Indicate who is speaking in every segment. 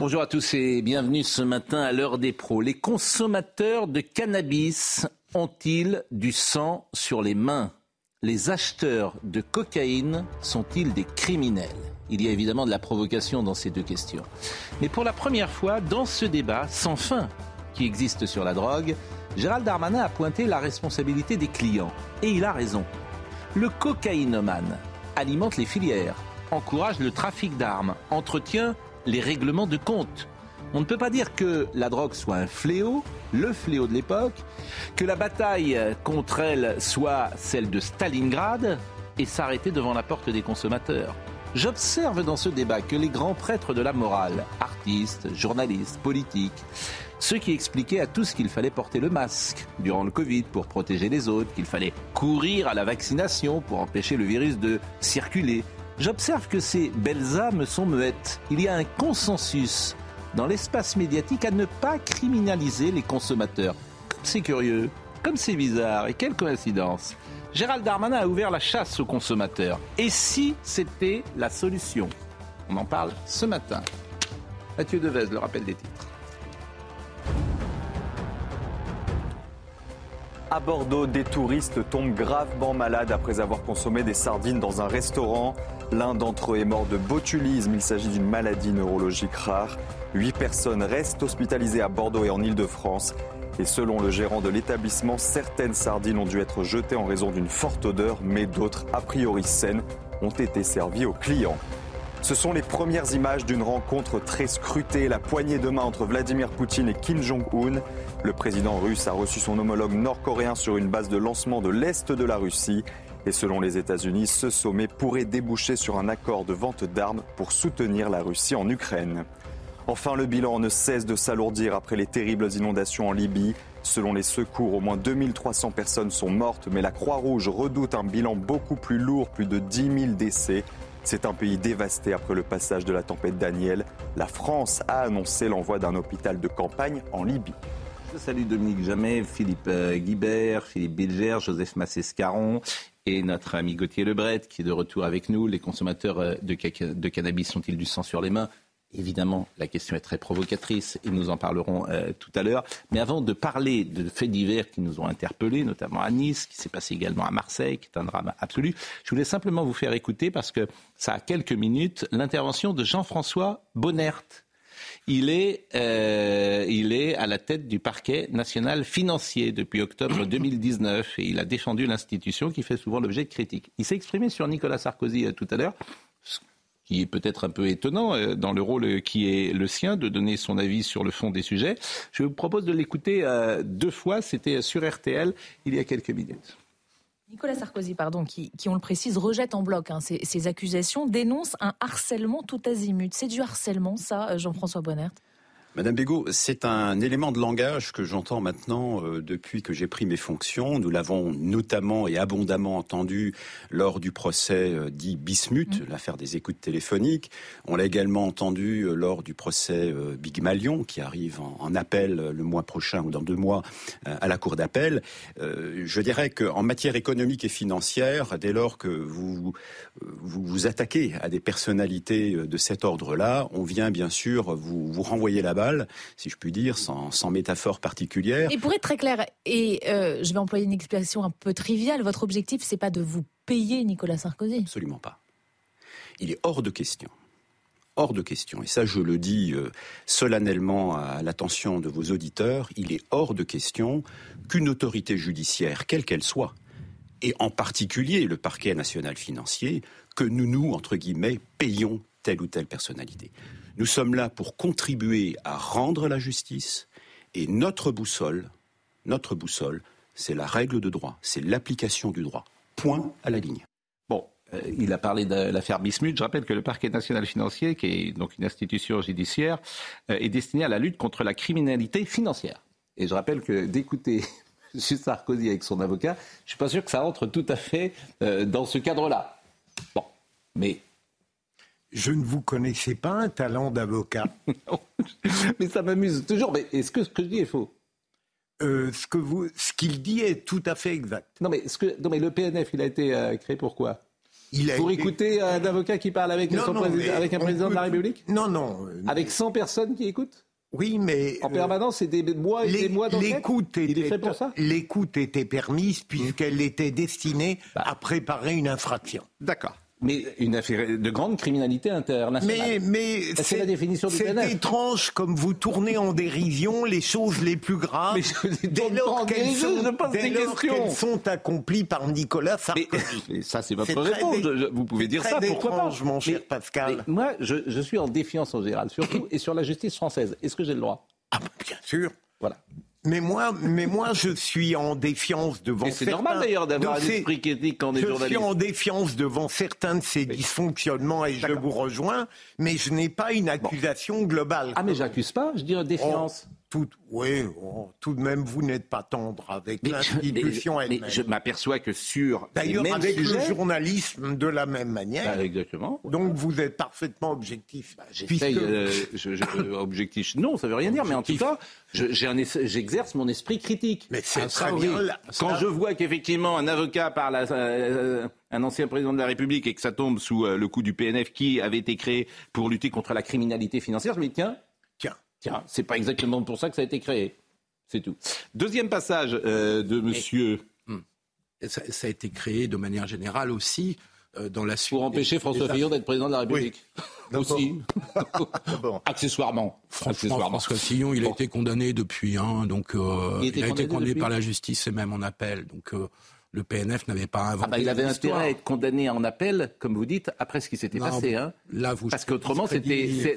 Speaker 1: Bonjour à tous et bienvenue ce matin à l'heure des pros. Les consommateurs de cannabis ont-ils du sang sur les mains? Les acheteurs de cocaïne sont-ils des criminels? Il y a évidemment de la provocation dans ces deux questions. Mais pour la première fois, dans ce débat sans fin qui existe sur la drogue, Gérald Darmanin a pointé la responsabilité des clients. Et il a raison. Le cocaïnomane alimente les filières, encourage le trafic d'armes, entretient les règlements de compte. On ne peut pas dire que la drogue soit un fléau, le fléau de l'époque, que la bataille contre elle soit celle de Stalingrad et s'arrêter devant la porte des consommateurs. J'observe dans ce débat que les grands prêtres de la morale, artistes, journalistes, politiques, ceux qui expliquaient à tous qu'il fallait porter le masque durant le Covid pour protéger les autres, qu'il fallait courir à la vaccination pour empêcher le virus de circuler. J'observe que ces belles âmes sont muettes. Il y a un consensus dans l'espace médiatique à ne pas criminaliser les consommateurs. Comme c'est curieux, comme c'est bizarre et quelle coïncidence. Gérald Darmanin a ouvert la chasse aux consommateurs. Et si c'était la solution? On en parle ce matin. Mathieu Devez, le rappel des titres.
Speaker 2: À Bordeaux, des touristes tombent gravement malades après avoir consommé des sardines dans un restaurant. L'un d'entre eux est mort de botulisme. Il s'agit d'une maladie neurologique rare. Huit personnes restent hospitalisées à Bordeaux et en Ile-de-France. Et selon le gérant de l'établissement, certaines sardines ont dû être jetées en raison d'une forte odeur, mais d'autres, a priori saines, ont été servies aux clients. Ce sont les premières images d'une rencontre très scrutée, la poignée de main entre Vladimir Poutine et Kim Jong-un. Le président russe a reçu son homologue nord-coréen sur une base de lancement de l'Est de la Russie. Et selon les États-Unis, ce sommet pourrait déboucher sur un accord de vente d'armes pour soutenir la Russie en Ukraine. Enfin, le bilan ne cesse de s'alourdir après les terribles inondations en Libye. Selon les secours, au moins 2300 personnes sont mortes, mais la Croix-Rouge redoute un bilan beaucoup plus lourd, plus de 10 000 décès. C'est un pays dévasté après le passage de la tempête Daniel. La France a annoncé l'envoi d'un hôpital de campagne en Libye.
Speaker 1: Je salue Dominique Jamais, Philippe euh, Guibert, Philippe Bilger, Joseph Massescaron et notre ami Gauthier Lebret qui est de retour avec nous. Les consommateurs euh, de, de cannabis sont-ils du sang sur les mains? Évidemment, la question est très provocatrice et nous en parlerons euh, tout à l'heure. Mais avant de parler de faits divers qui nous ont interpellés, notamment à Nice, qui s'est passé également à Marseille, qui est un drame absolu, je voulais simplement vous faire écouter, parce que ça a quelques minutes, l'intervention de Jean-François Bonnert. Il est, euh, il est à la tête du parquet national financier depuis octobre 2019 et il a défendu l'institution qui fait souvent l'objet de critiques. Il s'est exprimé sur Nicolas Sarkozy euh, tout à l'heure, qui est peut-être un peu étonnant euh, dans le rôle euh, qui est le sien de donner son avis sur le fond des sujets. Je vous propose de l'écouter euh, deux fois, c'était sur RTL il y a quelques minutes.
Speaker 3: Nicolas Sarkozy, pardon, qui, qui, on le précise, rejette en bloc hein, ces, ces, accusations, dénonce un harcèlement tout azimut. C'est du harcèlement, ça, Jean-François Bonnert?
Speaker 4: Madame Bégaud, c'est un élément de langage que j'entends maintenant euh, depuis que j'ai pris mes fonctions. Nous l'avons notamment et abondamment entendu lors du procès euh, dit Bismuth, mmh. l'affaire des écoutes téléphoniques. On l'a également entendu euh, lors du procès Big Malion, qui arrive en, en, appel le mois prochain ou dans deux mois à la cour d'appel. Je dirais qu'en matière économique et financière, dès lors que vous, vous vous attaquez à des personnalités de cet ordre-là, on vient bien sûr vous, vous renvoyer la si je puis dire, sans, sans métaphore particulière.
Speaker 3: Et pour être très clair, et euh, je vais employer une expression un peu triviale, votre objectif, c'est pas de vous payer Nicolas Sarkozy?
Speaker 4: Absolument pas. Il est hors de question hors de question, et ça je le dis euh, solennellement à l'attention de vos auditeurs, il est hors de question qu'une autorité judiciaire, quelle qu'elle soit, et en particulier le parquet national financier, que nous nous, entre guillemets, payons telle ou telle personnalité. Nous sommes là pour contribuer à rendre la justice et notre boussole, notre boussole, c'est la règle de droit, c'est l'application du droit. Point à la ligne.
Speaker 1: Bon, euh, il a parlé de l'affaire Bismuth. Je rappelle que le parquet national financier, qui est donc une institution judiciaire, euh, est destiné à la lutte contre la criminalité financière. Et je rappelle que d'écouter M. Sarkozy avec son avocat, je ne suis pas sûr que ça entre tout à fait euh, dans ce cadre-là. Bon, mais
Speaker 5: je ne vous connaissais pas un talent d'avocat.
Speaker 1: mais ça m'amuse toujours. Mais est-ce que ce que je dis est faux?
Speaker 5: Ce que vous, ce qu'il dit est tout à fait exact.
Speaker 1: Non mais, ce que, non mais le PNF, il a été créé pour quoi? Pour écouter un avocat qui parle avec, avec un président de la République?
Speaker 5: Non, non.
Speaker 1: Avec 100 personnes qui écoutent?
Speaker 5: Oui, mais
Speaker 1: en permanence, c'est des mois et des mois
Speaker 5: L'écoute
Speaker 1: était, pour ça?
Speaker 5: L'écoute était permise puisqu'elle était destinée bah. à préparer une infraction.
Speaker 1: D'accord. Mais une affaire de grande criminalité internationale.
Speaker 5: Mais, mais
Speaker 1: c'est la définition du
Speaker 5: C'est étrange comme vous tournez en dérision les choses les plus graves
Speaker 1: mais dès lors qu'elles sont,
Speaker 5: sont, accomplies par Nicolas Sarkozy.
Speaker 1: Mais, ça, c'est votre réponse. vous pouvez dire ça, pourquoi pas
Speaker 5: mon cher Pascal.
Speaker 1: moi, je, je, suis en défiance en général, surtout, et sur la justice française. Est-ce que j'ai le droit?
Speaker 5: Ah, bien sûr.
Speaker 1: Voilà.
Speaker 5: Mais moi, mais moi, je suis en défiance devant.
Speaker 1: C'est normal d'ailleurs d'avoir un esprit critique quand on est
Speaker 5: je Je suis en défiance devant certains de ces dysfonctionnements et je vous rejoins, mais je n'ai pas une accusation globale.
Speaker 1: Ah, mais j'accuse pas, je dis défiance.
Speaker 5: Oh, tout, oui, oh, tout de même, vous n'êtes pas tendre avec l'institution elle-même.
Speaker 1: Mais je m'aperçois que sur.
Speaker 5: D'ailleurs, avec le journalisme de la même manière.
Speaker 1: Bah, exactement.
Speaker 5: Donc vous êtes parfaitement objectif.
Speaker 1: Bah, J'essaye. Euh, objectif. Non, ça veut rien dire, mais en tout cas, j'exerce mon esprit critique.
Speaker 5: Mais c'est ah, très bien.
Speaker 1: Quand je vois qu'effectivement un avocat parle à euh, un ancien président de la République et que ça tombe sous euh, le coup du PNF qui avait été créé pour lutter contre la criminalité financière, je me dis tiens, Tiens, c'est pas exactement pour ça que ça a été créé. C'est tout. Deuxième passage euh, de monsieur.
Speaker 6: Hmm. ça, a été créé de manière générale aussi euh, dans la suite.
Speaker 1: Pour empêcher François Fillon d'être président de la République. Aussi. Accessoirement.
Speaker 6: Franchement, François Fillon, il a été condamné depuis. Hein, donc, euh, il, a été condamné par la justice et même en appel. Donc le PNF n'avait pas inventé. Ah
Speaker 1: bah, il avait intérêt à être condamné en appel, comme vous dites, après ce qui s'était passé. Hein.
Speaker 6: Là, vous
Speaker 1: Parce qu'autrement, c'était.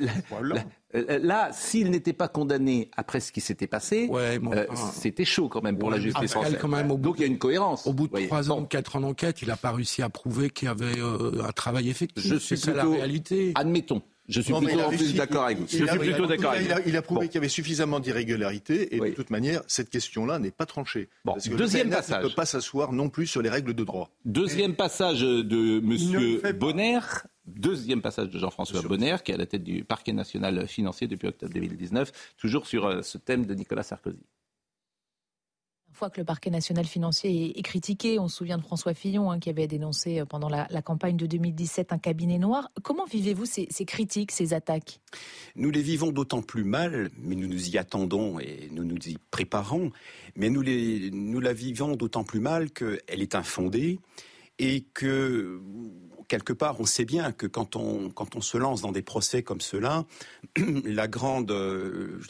Speaker 1: Euh, là, s'il n'était pas condamné après ce qui s'était passé, euh, c'était chaud quand même pour la justice française. Donc il y a une cohérence.
Speaker 6: Au bout de trois ans, quatre ans d'enquête, il n'a pas réussi à prouver qu'il y avait euh, un travail effectif.
Speaker 1: Je suis plutôt, la réalité. Admettons, je suis plutôt d'accord avec vous. Je suis plutôt d'accord avec
Speaker 7: Il a prouvé qu'il y avait suffisamment d'irrégularités et de toute manière, cette question-là n'est pas tranchée.
Speaker 1: Bon, deuxième passage.
Speaker 7: ne peut pas s'asseoir non plus sur les règles de droit.
Speaker 1: Deuxième passage de Monsieur Bonner. Deuxième passage de Jean-François Bonner, qui est à la tête du parquet national financier depuis octobre 2019, toujours sur euh, ce thème de Nicolas Sarkozy.
Speaker 3: Fois que le parquet national financier est, critiqué, on se souvient de François Fillon hein, qui avait dénoncé euh, pendant la, campagne de 2017 un cabinet noir. Comment vivez-vous ces, critiques, ces attaques?
Speaker 4: Nous les vivons d'autant plus mal, mais nous nous y attendons et nous nous y préparons, mais nous, les, nous la vivons d'autant plus mal qu'elle est infondée et que quelque part, on sait bien que quand on, se lance dans des procès comme cela, la grande, euh,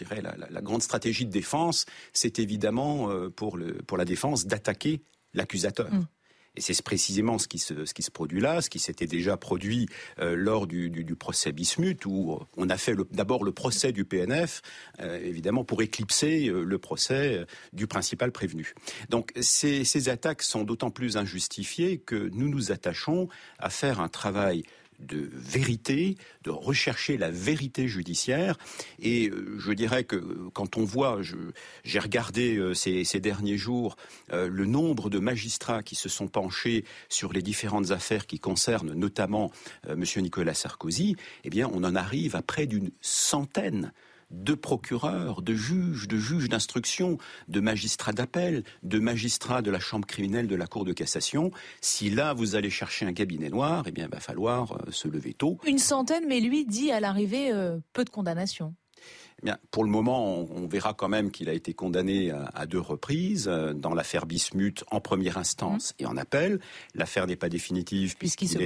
Speaker 4: la, grande stratégie de défense, c'est évidemment euh, pour la défense d'attaquer l'accusateur. Mm. Et c'est précisément ce qui se, produit là, ce qui s'était déjà produit euh, lors du, procès Bismuth, où on a fait d'abord le procès du PNF, euh, évidemment pour éclipser euh, le procès du principal prévenu. Donc ces attaques sont d'autant plus injustifiées que nous nous attachons à faire un travail de vérité, de rechercher la vérité judiciaire. Et euh, je dirais que quand on voit, j'ai regardé euh, ces, derniers jours euh, le nombre de magistrats qui se sont penchés sur les différentes affaires qui concernent notamment M. Nicolas Sarkozy, eh bien on en arrive à près d'une centaine de procureurs, de juges, de juges d'instruction, de magistrats d'appel, de magistrats de la chambre criminelle de la Cour de cassation. Si là, vous allez chercher un cabinet noir, eh bien, il va falloir euh, se lever tôt.
Speaker 3: Une centaine, mais lui dit à l'arrivée euh, peu de condamnations.
Speaker 4: Eh bien, pour le moment, on, verra quand même qu'il a été condamné à, deux reprises euh, dans l'affaire Bismuth en première instance mmh. et en appel. L'affaire n'est pas définitive puisqu'il se,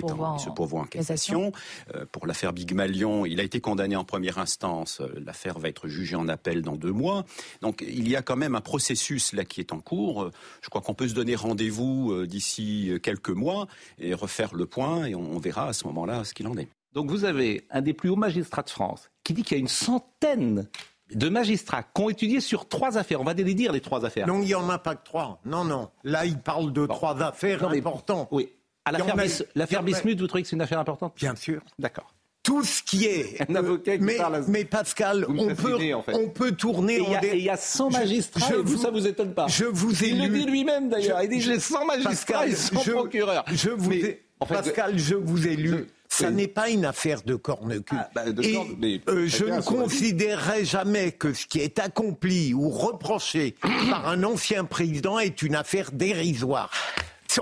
Speaker 4: pourvoit en, cassation. Euh, pour l'affaire Big Malion, il a été condamné en première instance. Euh, l'affaire va être jugée en appel dans deux mois. Donc, il y a quand même un processus là qui est en cours. Je crois qu'on peut se donner rendez-vous d'ici quelques mois et refaire le point et on verra à ce moment-là ce qu'il en est.
Speaker 1: Donc vous avez un des plus hauts magistrats de France qui dit qu'il y a une centaine de magistrats qui ont étudié sur trois affaires. On va les dire, les trois affaires.
Speaker 5: Non, il n'y en a pas que trois. Non, non. Là, il parle de trois affaires importantes.
Speaker 1: Oui. À l'affaire Bismuth, vous trouvez que c'est une affaire importante?
Speaker 5: Bien sûr.
Speaker 1: D'accord
Speaker 5: tout ce qui est.
Speaker 1: Un avocat qui
Speaker 5: mais,
Speaker 1: parle à...
Speaker 5: mais Pascal, on peut,
Speaker 1: en fait.
Speaker 5: on peut tourner.
Speaker 1: Et il y, a 100 magistrats. Je, vous, ça vous étonne pas
Speaker 5: Je vous ai
Speaker 1: Il
Speaker 5: lu,
Speaker 1: le dit lui-même d'ailleurs. Il dit j'ai 100 magistrats
Speaker 5: Pascal,
Speaker 1: et 100
Speaker 5: je,
Speaker 1: procureurs.
Speaker 5: Je vous
Speaker 1: mais,
Speaker 5: ai, en fait, Pascal, je vous ai lu. Ça n'est pas une affaire de corne-cul.
Speaker 1: Ah, bah, de
Speaker 5: et
Speaker 1: corne, mais,
Speaker 5: euh, je ne considérerai jamais que ce qui est accompli ou reproché par un ancien président est une affaire dérisoire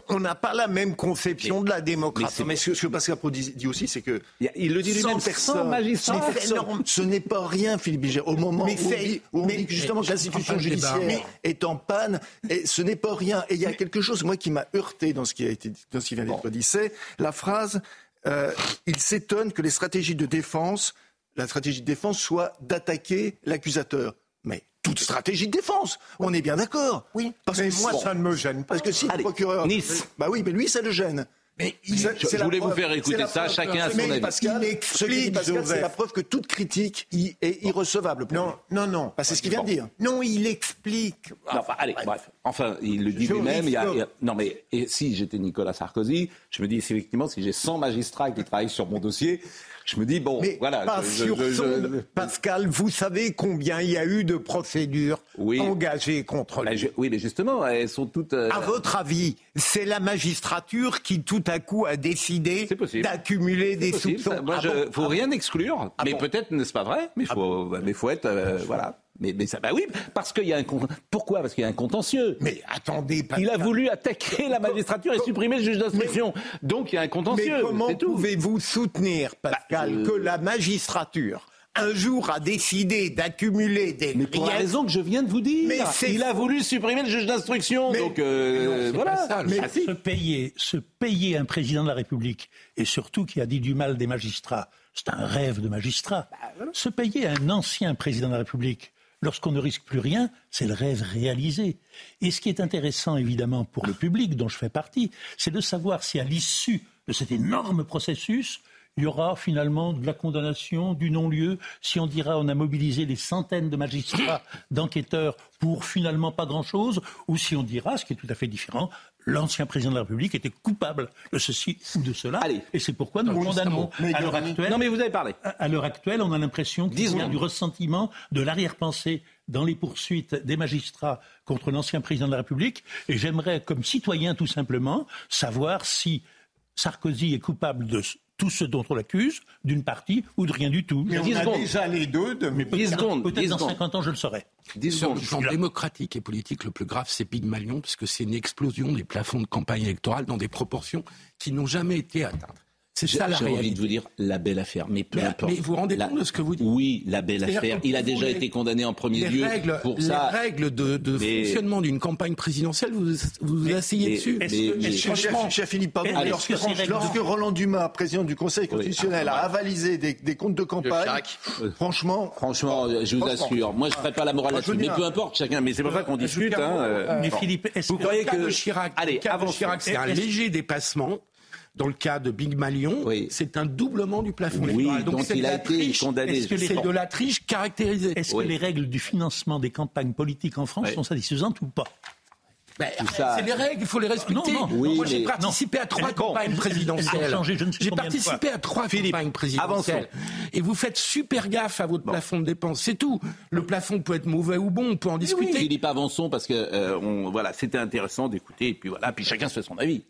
Speaker 5: on n'a pas la même conception
Speaker 7: mais,
Speaker 5: de la démocratie.
Speaker 7: Mais, ce, que Pascal Pro dit, dit, aussi, c'est que
Speaker 1: il le dit lui-même,
Speaker 7: personne,
Speaker 1: magistrat,
Speaker 7: ce n'est pas rien, Philippe Biget. Au moment mais où, on dit, où on dit que justement que l'institution judiciaire est en panne, et ce n'est pas rien. Et il y a quelque chose, moi, qui m'a heurté dans ce qui a été, dans ce qui vient d'être dit, c'est la phrase euh, il s'étonne que les stratégies de défense, la stratégie de défense soit d'attaquer l'accusateur. Mais toute stratégie de défense. On est bien d'accord.
Speaker 5: Oui. Parce que moi, ça ne me gêne pas.
Speaker 7: Parce que si le procureur.
Speaker 1: Nice.
Speaker 7: Bah oui, mais lui, ça le gêne.
Speaker 1: Mais il, je, je voulais vous faire écouter ça, chacun a son avis.
Speaker 7: Pascal, explique, c'est la preuve que toute critique est irrecevable. Pour
Speaker 5: non, non, non.
Speaker 7: Bah, c'est ce qu'il vient de dire.
Speaker 5: Non, il explique.
Speaker 1: Non, enfin, allez, bref. Enfin, il le dit lui-même. Non, mais et si j'étais Nicolas Sarkozy, je me dis effectivement, si j'ai 100 magistrats qui travaillent sur mon dossier, je me dis, bon,
Speaker 5: mais
Speaker 1: voilà.
Speaker 5: Pas
Speaker 1: je,
Speaker 5: sur
Speaker 1: je.
Speaker 5: Pascal, vous savez combien il y a eu de procédures
Speaker 1: oui.
Speaker 5: engagées contre lui
Speaker 1: Oui, mais justement, elles sont toutes. Euh...
Speaker 5: À votre avis, c'est la magistrature qui tout à coup a décidé d'accumuler des
Speaker 1: possible.
Speaker 5: soupçons
Speaker 1: Ça, moi,
Speaker 5: ah bon
Speaker 1: faut
Speaker 5: ah
Speaker 1: rien exclure,
Speaker 5: ah
Speaker 1: mais
Speaker 5: bon
Speaker 1: peut-être n'est-ce pas vrai, mais faut, mais faut être, euh, voilà. Mais, mais ça, bah oui, parce qu'il y a un pourquoi? Parce qu'il y a un contentieux.
Speaker 5: Mais attendez, Pascal.
Speaker 1: il a voulu attaquer la magistrature et supprimer le juge d'instruction. Donc il y a un contentieux.
Speaker 5: Mais comment pouvez-vous soutenir, Pascal, bah, euh... que la magistrature un jour a décidé d'accumuler des
Speaker 1: mais pour la raison que je viens de vous dire. Mais il a voulu supprimer le juge d'instruction. Donc euh,
Speaker 8: non,
Speaker 1: voilà.
Speaker 8: Ça, mais ah, si. se payer, se payer un président de la République et surtout qui a dit du mal des magistrats, c'est un rêve de magistrat. Bah, voilà. Se payer un ancien président de la République lorsqu'on ne risque plus rien, c'est le rêve réalisé. Et ce qui est intéressant, évidemment, pour le public dont je fais partie, c'est de savoir si à l'issue de cet énorme processus, il y aura finalement de la condamnation, du non-lieu, si on dira on a mobilisé des centaines de magistrats, d'enquêteurs pour finalement pas grand-chose, ou si on dira, ce qui est tout à fait différent, l'ancien président de la République était coupable de ceci ou de cela.
Speaker 1: Allez.
Speaker 8: Et c'est pourquoi nous le condamnons. À l'heure actuelle,
Speaker 1: non mais vous avez parlé.
Speaker 8: À l'heure actuelle, on a l'impression qu'il y a du ressentiment, de l'arrière-pensée dans les poursuites des magistrats contre l'ancien président de la République. Et j'aimerais, comme citoyen tout simplement, savoir si Sarkozy est coupable de tout ce dont on l'accuse, d'une partie ou de rien du tout.
Speaker 5: Mais on a secondes. déjà les deux. De...
Speaker 8: Mais peut-être, secondes, peut-être dans 50 ans, je le saurai.
Speaker 6: Sur le plan démocratique et politique, le plus grave, c'est Pygmalion, puisque c'est une explosion des plafonds de campagne électorale dans des proportions qui n'ont jamais été atteintes. C'est ça la
Speaker 1: J'ai
Speaker 6: réalité.
Speaker 1: envie de vous dire la belle affaire, mais peu
Speaker 6: mais,
Speaker 1: importe.
Speaker 6: Mais vous vous rendez
Speaker 1: la...
Speaker 6: compte de ce que vous dites
Speaker 1: Oui, la belle affaire. Il a déjà les... été condamné en premier
Speaker 6: les
Speaker 1: lieu
Speaker 6: règles,
Speaker 1: pour
Speaker 6: les
Speaker 1: ça.
Speaker 6: règles de, de mais... fonctionnement d'une campagne présidentielle, vous vous mais, asseyez
Speaker 7: mais,
Speaker 6: dessus.
Speaker 7: Que, est franchement, cher Philippe, pardon, lorsque, lorsque Roland Dumas, président du Conseil constitutionnel, oui. a avalisé des, des, comptes de campagne, franchement,
Speaker 1: franchement, je vous assure, moi je ne ferai pas la morale là-dessus, mais peu importe chacun. Mais c'est pour ça qu'on discute.
Speaker 8: Mais Philippe, est-ce
Speaker 6: vous croyez que Chirac, allez, avant Chirac, c'est un léger dépassement dans le cas de Big Malion,
Speaker 1: oui.
Speaker 6: c'est un doublement du plafond
Speaker 1: oui,
Speaker 6: électoral.
Speaker 1: Donc, il a été
Speaker 6: triche,
Speaker 1: condamné.
Speaker 6: C'est -ce de la triche caractérisée.
Speaker 8: Est-ce oui. que les règles du financement des campagnes politiques en France oui. sont satisfaisantes ou pas?
Speaker 6: Ben, ça... C'est les règles, il faut les respecter.
Speaker 8: Non, non.
Speaker 1: Oui,
Speaker 6: Moi, j'ai
Speaker 1: mais...
Speaker 6: participé à trois bon, campagnes présidentielles. J'ai participé à trois
Speaker 1: Philippe,
Speaker 6: campagnes présidentielles. Et vous faites super gaffe à votre bon. plafond de dépenses, c'est tout. Le plafond peut être mauvais ou bon, on peut en discuter.
Speaker 1: Oui, Philippe, avançons parce que euh, on, voilà, c'était intéressant d'écouter et puis voilà, puis chacun se fait son avis.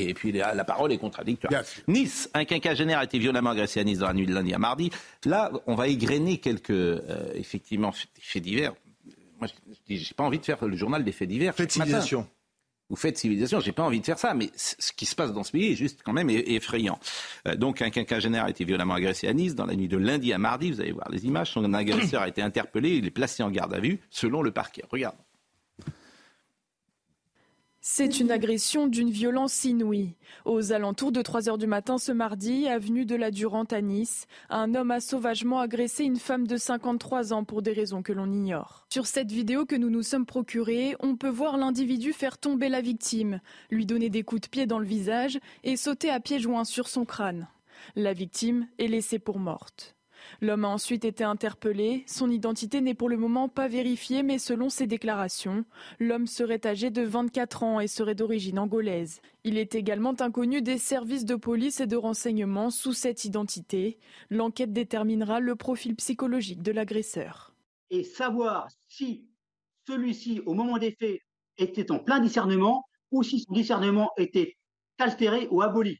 Speaker 1: Et puis la, la parole est contradictoire.
Speaker 5: Yes.
Speaker 1: Nice, un quinquagénaire a été violemment agressé à Nice dans la nuit de lundi à mardi. Là, on va égrener quelques, euh, effectivement, faits divers. Moi, je n'ai pas envie de faire le journal des faits divers.
Speaker 7: Faites civilisation.
Speaker 1: Vous faites civilisation, j'ai pas envie de faire ça, mais ce qui se passe dans ce pays est juste quand même effrayant. Euh, donc un quinquagénaire a été violemment agressé à Nice dans la nuit de lundi à mardi. Vous allez voir les images. Son agresseur a été interpellé, il est placé en garde à vue selon le parquet. Regarde.
Speaker 9: C'est une agression d'une violence inouïe. Aux alentours de 3 heures du matin ce mardi, avenue de la Durante à Nice, un homme a sauvagement agressé une femme de 53 ans pour des raisons que l'on ignore. Sur cette vidéo que nous nous sommes procurée, on peut voir l'individu faire tomber la victime, lui donner des coups de pied dans le visage et sauter à pieds joints sur son crâne. La victime est laissée pour morte. L'homme a ensuite été interpellé. Son identité n'est pour le moment pas vérifiée, mais selon ses déclarations, l'homme serait âgé de 24 ans et serait d'origine angolaise. Il est également inconnu des services de police et de renseignement sous cette identité. L'enquête déterminera le profil psychologique de l'agresseur.
Speaker 10: Et savoir si celui-ci, au moment des faits, était en plein discernement ou si son discernement était altéré ou aboli.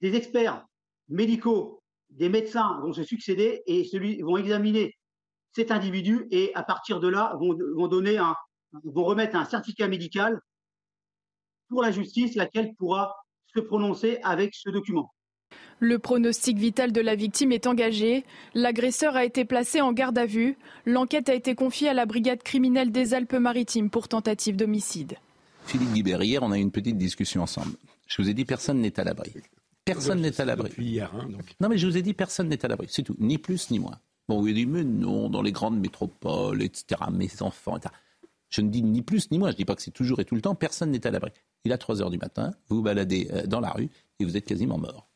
Speaker 10: Des experts médicaux des médecins vont se succéder et celui, vont examiner cet individu et à partir de là vont, vont, donner un, vont remettre un certificat médical pour la justice, laquelle pourra se prononcer avec ce document.
Speaker 9: Le pronostic vital de la victime est engagé. L'agresseur a été placé en garde à vue. L'enquête a été confiée à la brigade criminelle des Alpes-Maritimes pour tentative d'homicide.
Speaker 1: Philippe Guibert, hier, on a eu une petite discussion ensemble. Je vous ai dit, personne n'est à l'abri. Personne n'est à l'abri. Hein, non, mais je vous ai dit, personne n'est à l'abri. C'est tout. Ni plus ni moins. Bon, vous dit, mais non, dans les grandes métropoles, etc., mes enfants, etc. Je ne dis ni plus ni moins. Je ne dis pas que c'est toujours et tout le temps. Personne n'est à l'abri. Il a 3 heures du matin, vous vous baladez euh, dans la rue et vous êtes quasiment mort.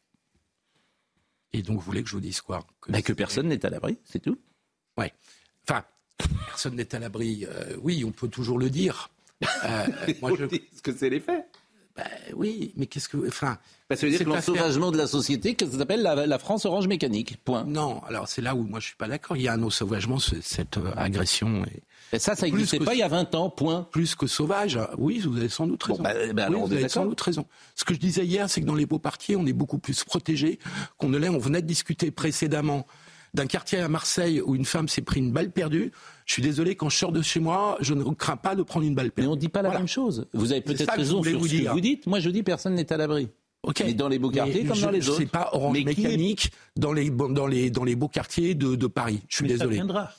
Speaker 6: Et donc, vous voulez que je vous dise quoi?
Speaker 1: Que, bah, que personne n'est à l'abri, c'est tout.
Speaker 6: Oui. Enfin, personne n'est à l'abri. Euh, oui, on peut toujours le dire.
Speaker 1: Euh, moi, je... ce que c'est les faits.
Speaker 6: Ben oui, mais qu'est-ce que. Enfin.
Speaker 1: Ben, ça veut dire que l'ensauvagement de la société, que ça s'appelle la, France orange mécanique. Point.
Speaker 6: Non, alors c'est là où moi je suis pas d'accord. Il y a un ensauvagement, cette euh, agression. Et...
Speaker 1: Ben, ça, ça n'existait pas il y a 20 ans, point.
Speaker 6: Plus que sauvage, oui, vous avez sans doute raison.
Speaker 1: oui,
Speaker 6: vous avez sans doute raison. Ce que je disais hier, c'est que dans les beaux quartiers, on est beaucoup plus protégé qu'on ne l'est. On venait de discuter précédemment d'un quartier à Marseille où une femme s'est pris une balle perdue. Je suis désolé, quand je sors de chez moi, je ne crains pas de prendre une balle perdue.
Speaker 1: Mais on ne dit pas la même chose. Vous avez peut-être raison sur ce que vous dites. Moi, je dis personne n'est à l'abri.
Speaker 6: Okay.
Speaker 1: Mais dans les beaux quartiers comme dans les autres.
Speaker 6: C'est pas orange mécanique dans, les, dans, les, dans les beaux quartiers de, de Paris. Je suis
Speaker 8: Mais
Speaker 6: désolé.
Speaker 8: Ça viendra.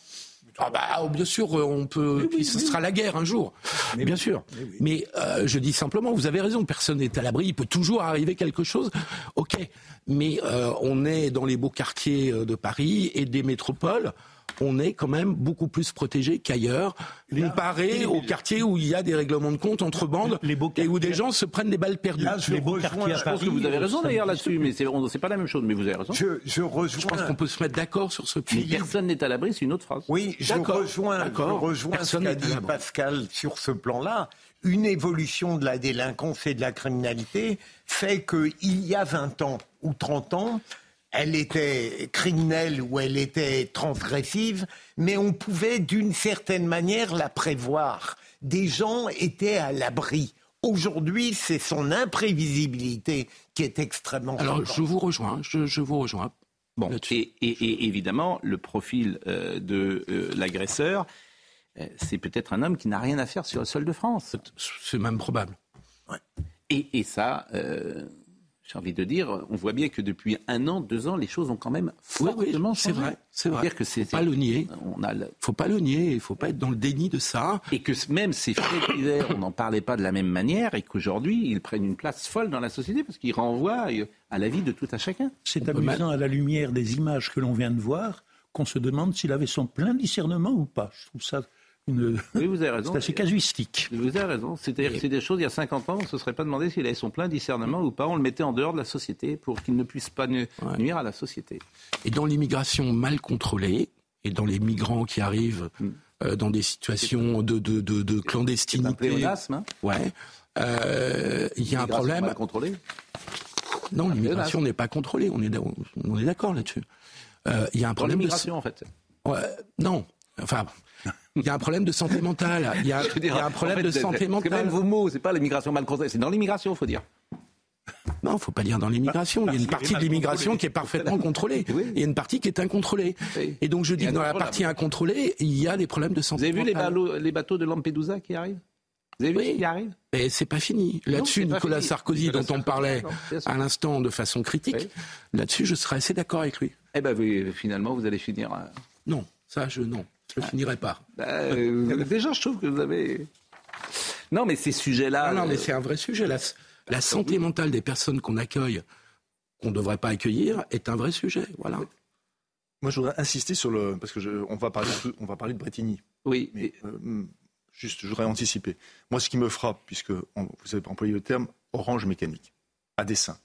Speaker 6: Ah bah, bien sûr, on peut. puis ce sera la guerre un jour, mais bien sûr. Mais, euh, je dis simplement, vous avez raison, personne n'est à l'abri. Il peut toujours arriver quelque chose. Ok, mais euh, on est dans les beaux quartiers euh, de Paris et des métropoles on est quand même beaucoup plus protégé qu'ailleurs, comparé aux quartiers où il y a des règlements de compte entre bandes et où des gens se prennent des balles perdues.
Speaker 1: je, les beaux quartiers je pense que vous avez raison d'ailleurs là-dessus, mais c'est pas la même chose. Mais vous avez raison.
Speaker 8: Je, je,
Speaker 6: je pense qu'on peut se mettre d'accord sur ce point.
Speaker 1: personne n'est à l'abri, c'est une autre phrase.
Speaker 5: Oui, je rejoins, je rejoins ce qu'a dit Pascal sur ce plan-là une évolution de la délinquance et de la criminalité fait qu'il y a 20 ans ou 30 ans, elle était criminelle ou elle était transgressive, mais on pouvait d'une certaine manière la prévoir. Des gens étaient à l'abri. Aujourd'hui, c'est son imprévisibilité qui est extrêmement.
Speaker 6: Alors, je vous rejoins. Je, vous rejoins.
Speaker 1: Bon, et, évidemment, le profil euh, de euh, l'agresseur, euh, c'est peut-être un homme qui n'a rien à faire sur le sol de France.
Speaker 6: C'est même probable.
Speaker 1: Et, et, ça, j'ai envie de dire, on voit bien que depuis un an, deux ans, les choses ont quand même fortement
Speaker 6: oui, C'est vrai, c'est vrai.
Speaker 1: Dire que c'est
Speaker 6: pas le nier. On a Faut pas le nier. Il faut pas être dans le déni de ça.
Speaker 1: Et que même ces faits d'hiver, on n'en parlait pas de la même manière, et qu'aujourd'hui, ils prennent une place folle dans la société parce qu'ils renvoient à la vie de tout un chacun.
Speaker 8: C'est amusant à la lumière des images que l'on vient de voir qu'on se demande s'il avait son plein discernement ou pas. Je trouve ça
Speaker 1: oui, vous avez raison.
Speaker 8: C'est assez casuistique.
Speaker 1: Vous avez raison. C'est-à-dire que c'est des choses, il y a 50 ans, on ne se serait pas demandé s'il avait son plein discernement ou pas. On le mettait en dehors de la société pour qu'il ne puisse pas nuire à la société.
Speaker 6: Et dans l'immigration mal contrôlée, et dans les migrants qui arrivent hmm. euh, dans des situations de, de, de, de clandestinité.
Speaker 1: Un hein
Speaker 6: Ouais. Euh, il y a un problème.
Speaker 1: Mal contrôlé
Speaker 6: non, l'immigration n'est pas contrôlée. On est, on est d'accord là-dessus. Euh, il y a un problème.
Speaker 1: L'immigration, en fait.
Speaker 6: Ouais, non. Enfin, il y a un problème de santé mentale. Il y a, un problème de santé mentale.
Speaker 1: C'est même vos mots, c'est pas l'immigration mal contrôlée, c'est dans l'immigration, il faut dire.
Speaker 6: Non, il ne faut pas dire dans l'immigration. Il y a une partie de l'immigration qui est parfaitement contrôlée. Il y a une partie qui est incontrôlée. Et donc je dis que dans la partie incontrôlée, il y a des problèmes de santé
Speaker 1: mentale. Vous avez vu les, bateaux de Lampedusa qui arrivent? Vous avez vu ce qui arrive?
Speaker 6: Mais c'est pas fini. Là-dessus, Nicolas Sarkozy, dont on parlait à l'instant de façon critique, là-dessus, je serais assez d'accord avec lui.
Speaker 1: Eh ben, finalement, vous allez finir.
Speaker 6: Non, ça, je non. Je ne finirai pas.
Speaker 1: Bah, euh, déjà, je trouve que vous avez. Non, mais ces sujets-là.
Speaker 6: Non, mais c'est un vrai sujet. La, la santé mentale des personnes qu'on accueille, qu'on ne devrait pas accueillir, est un vrai sujet. Voilà.
Speaker 7: Moi, je voudrais insister sur le. Parce qu'on on va, parler de, on va parler de Bretigny.
Speaker 1: Oui.
Speaker 7: Mais euh, juste, je voudrais anticiper. Moi, ce qui me frappe, puisque vous avez employé le terme orange mécanique, à dessein,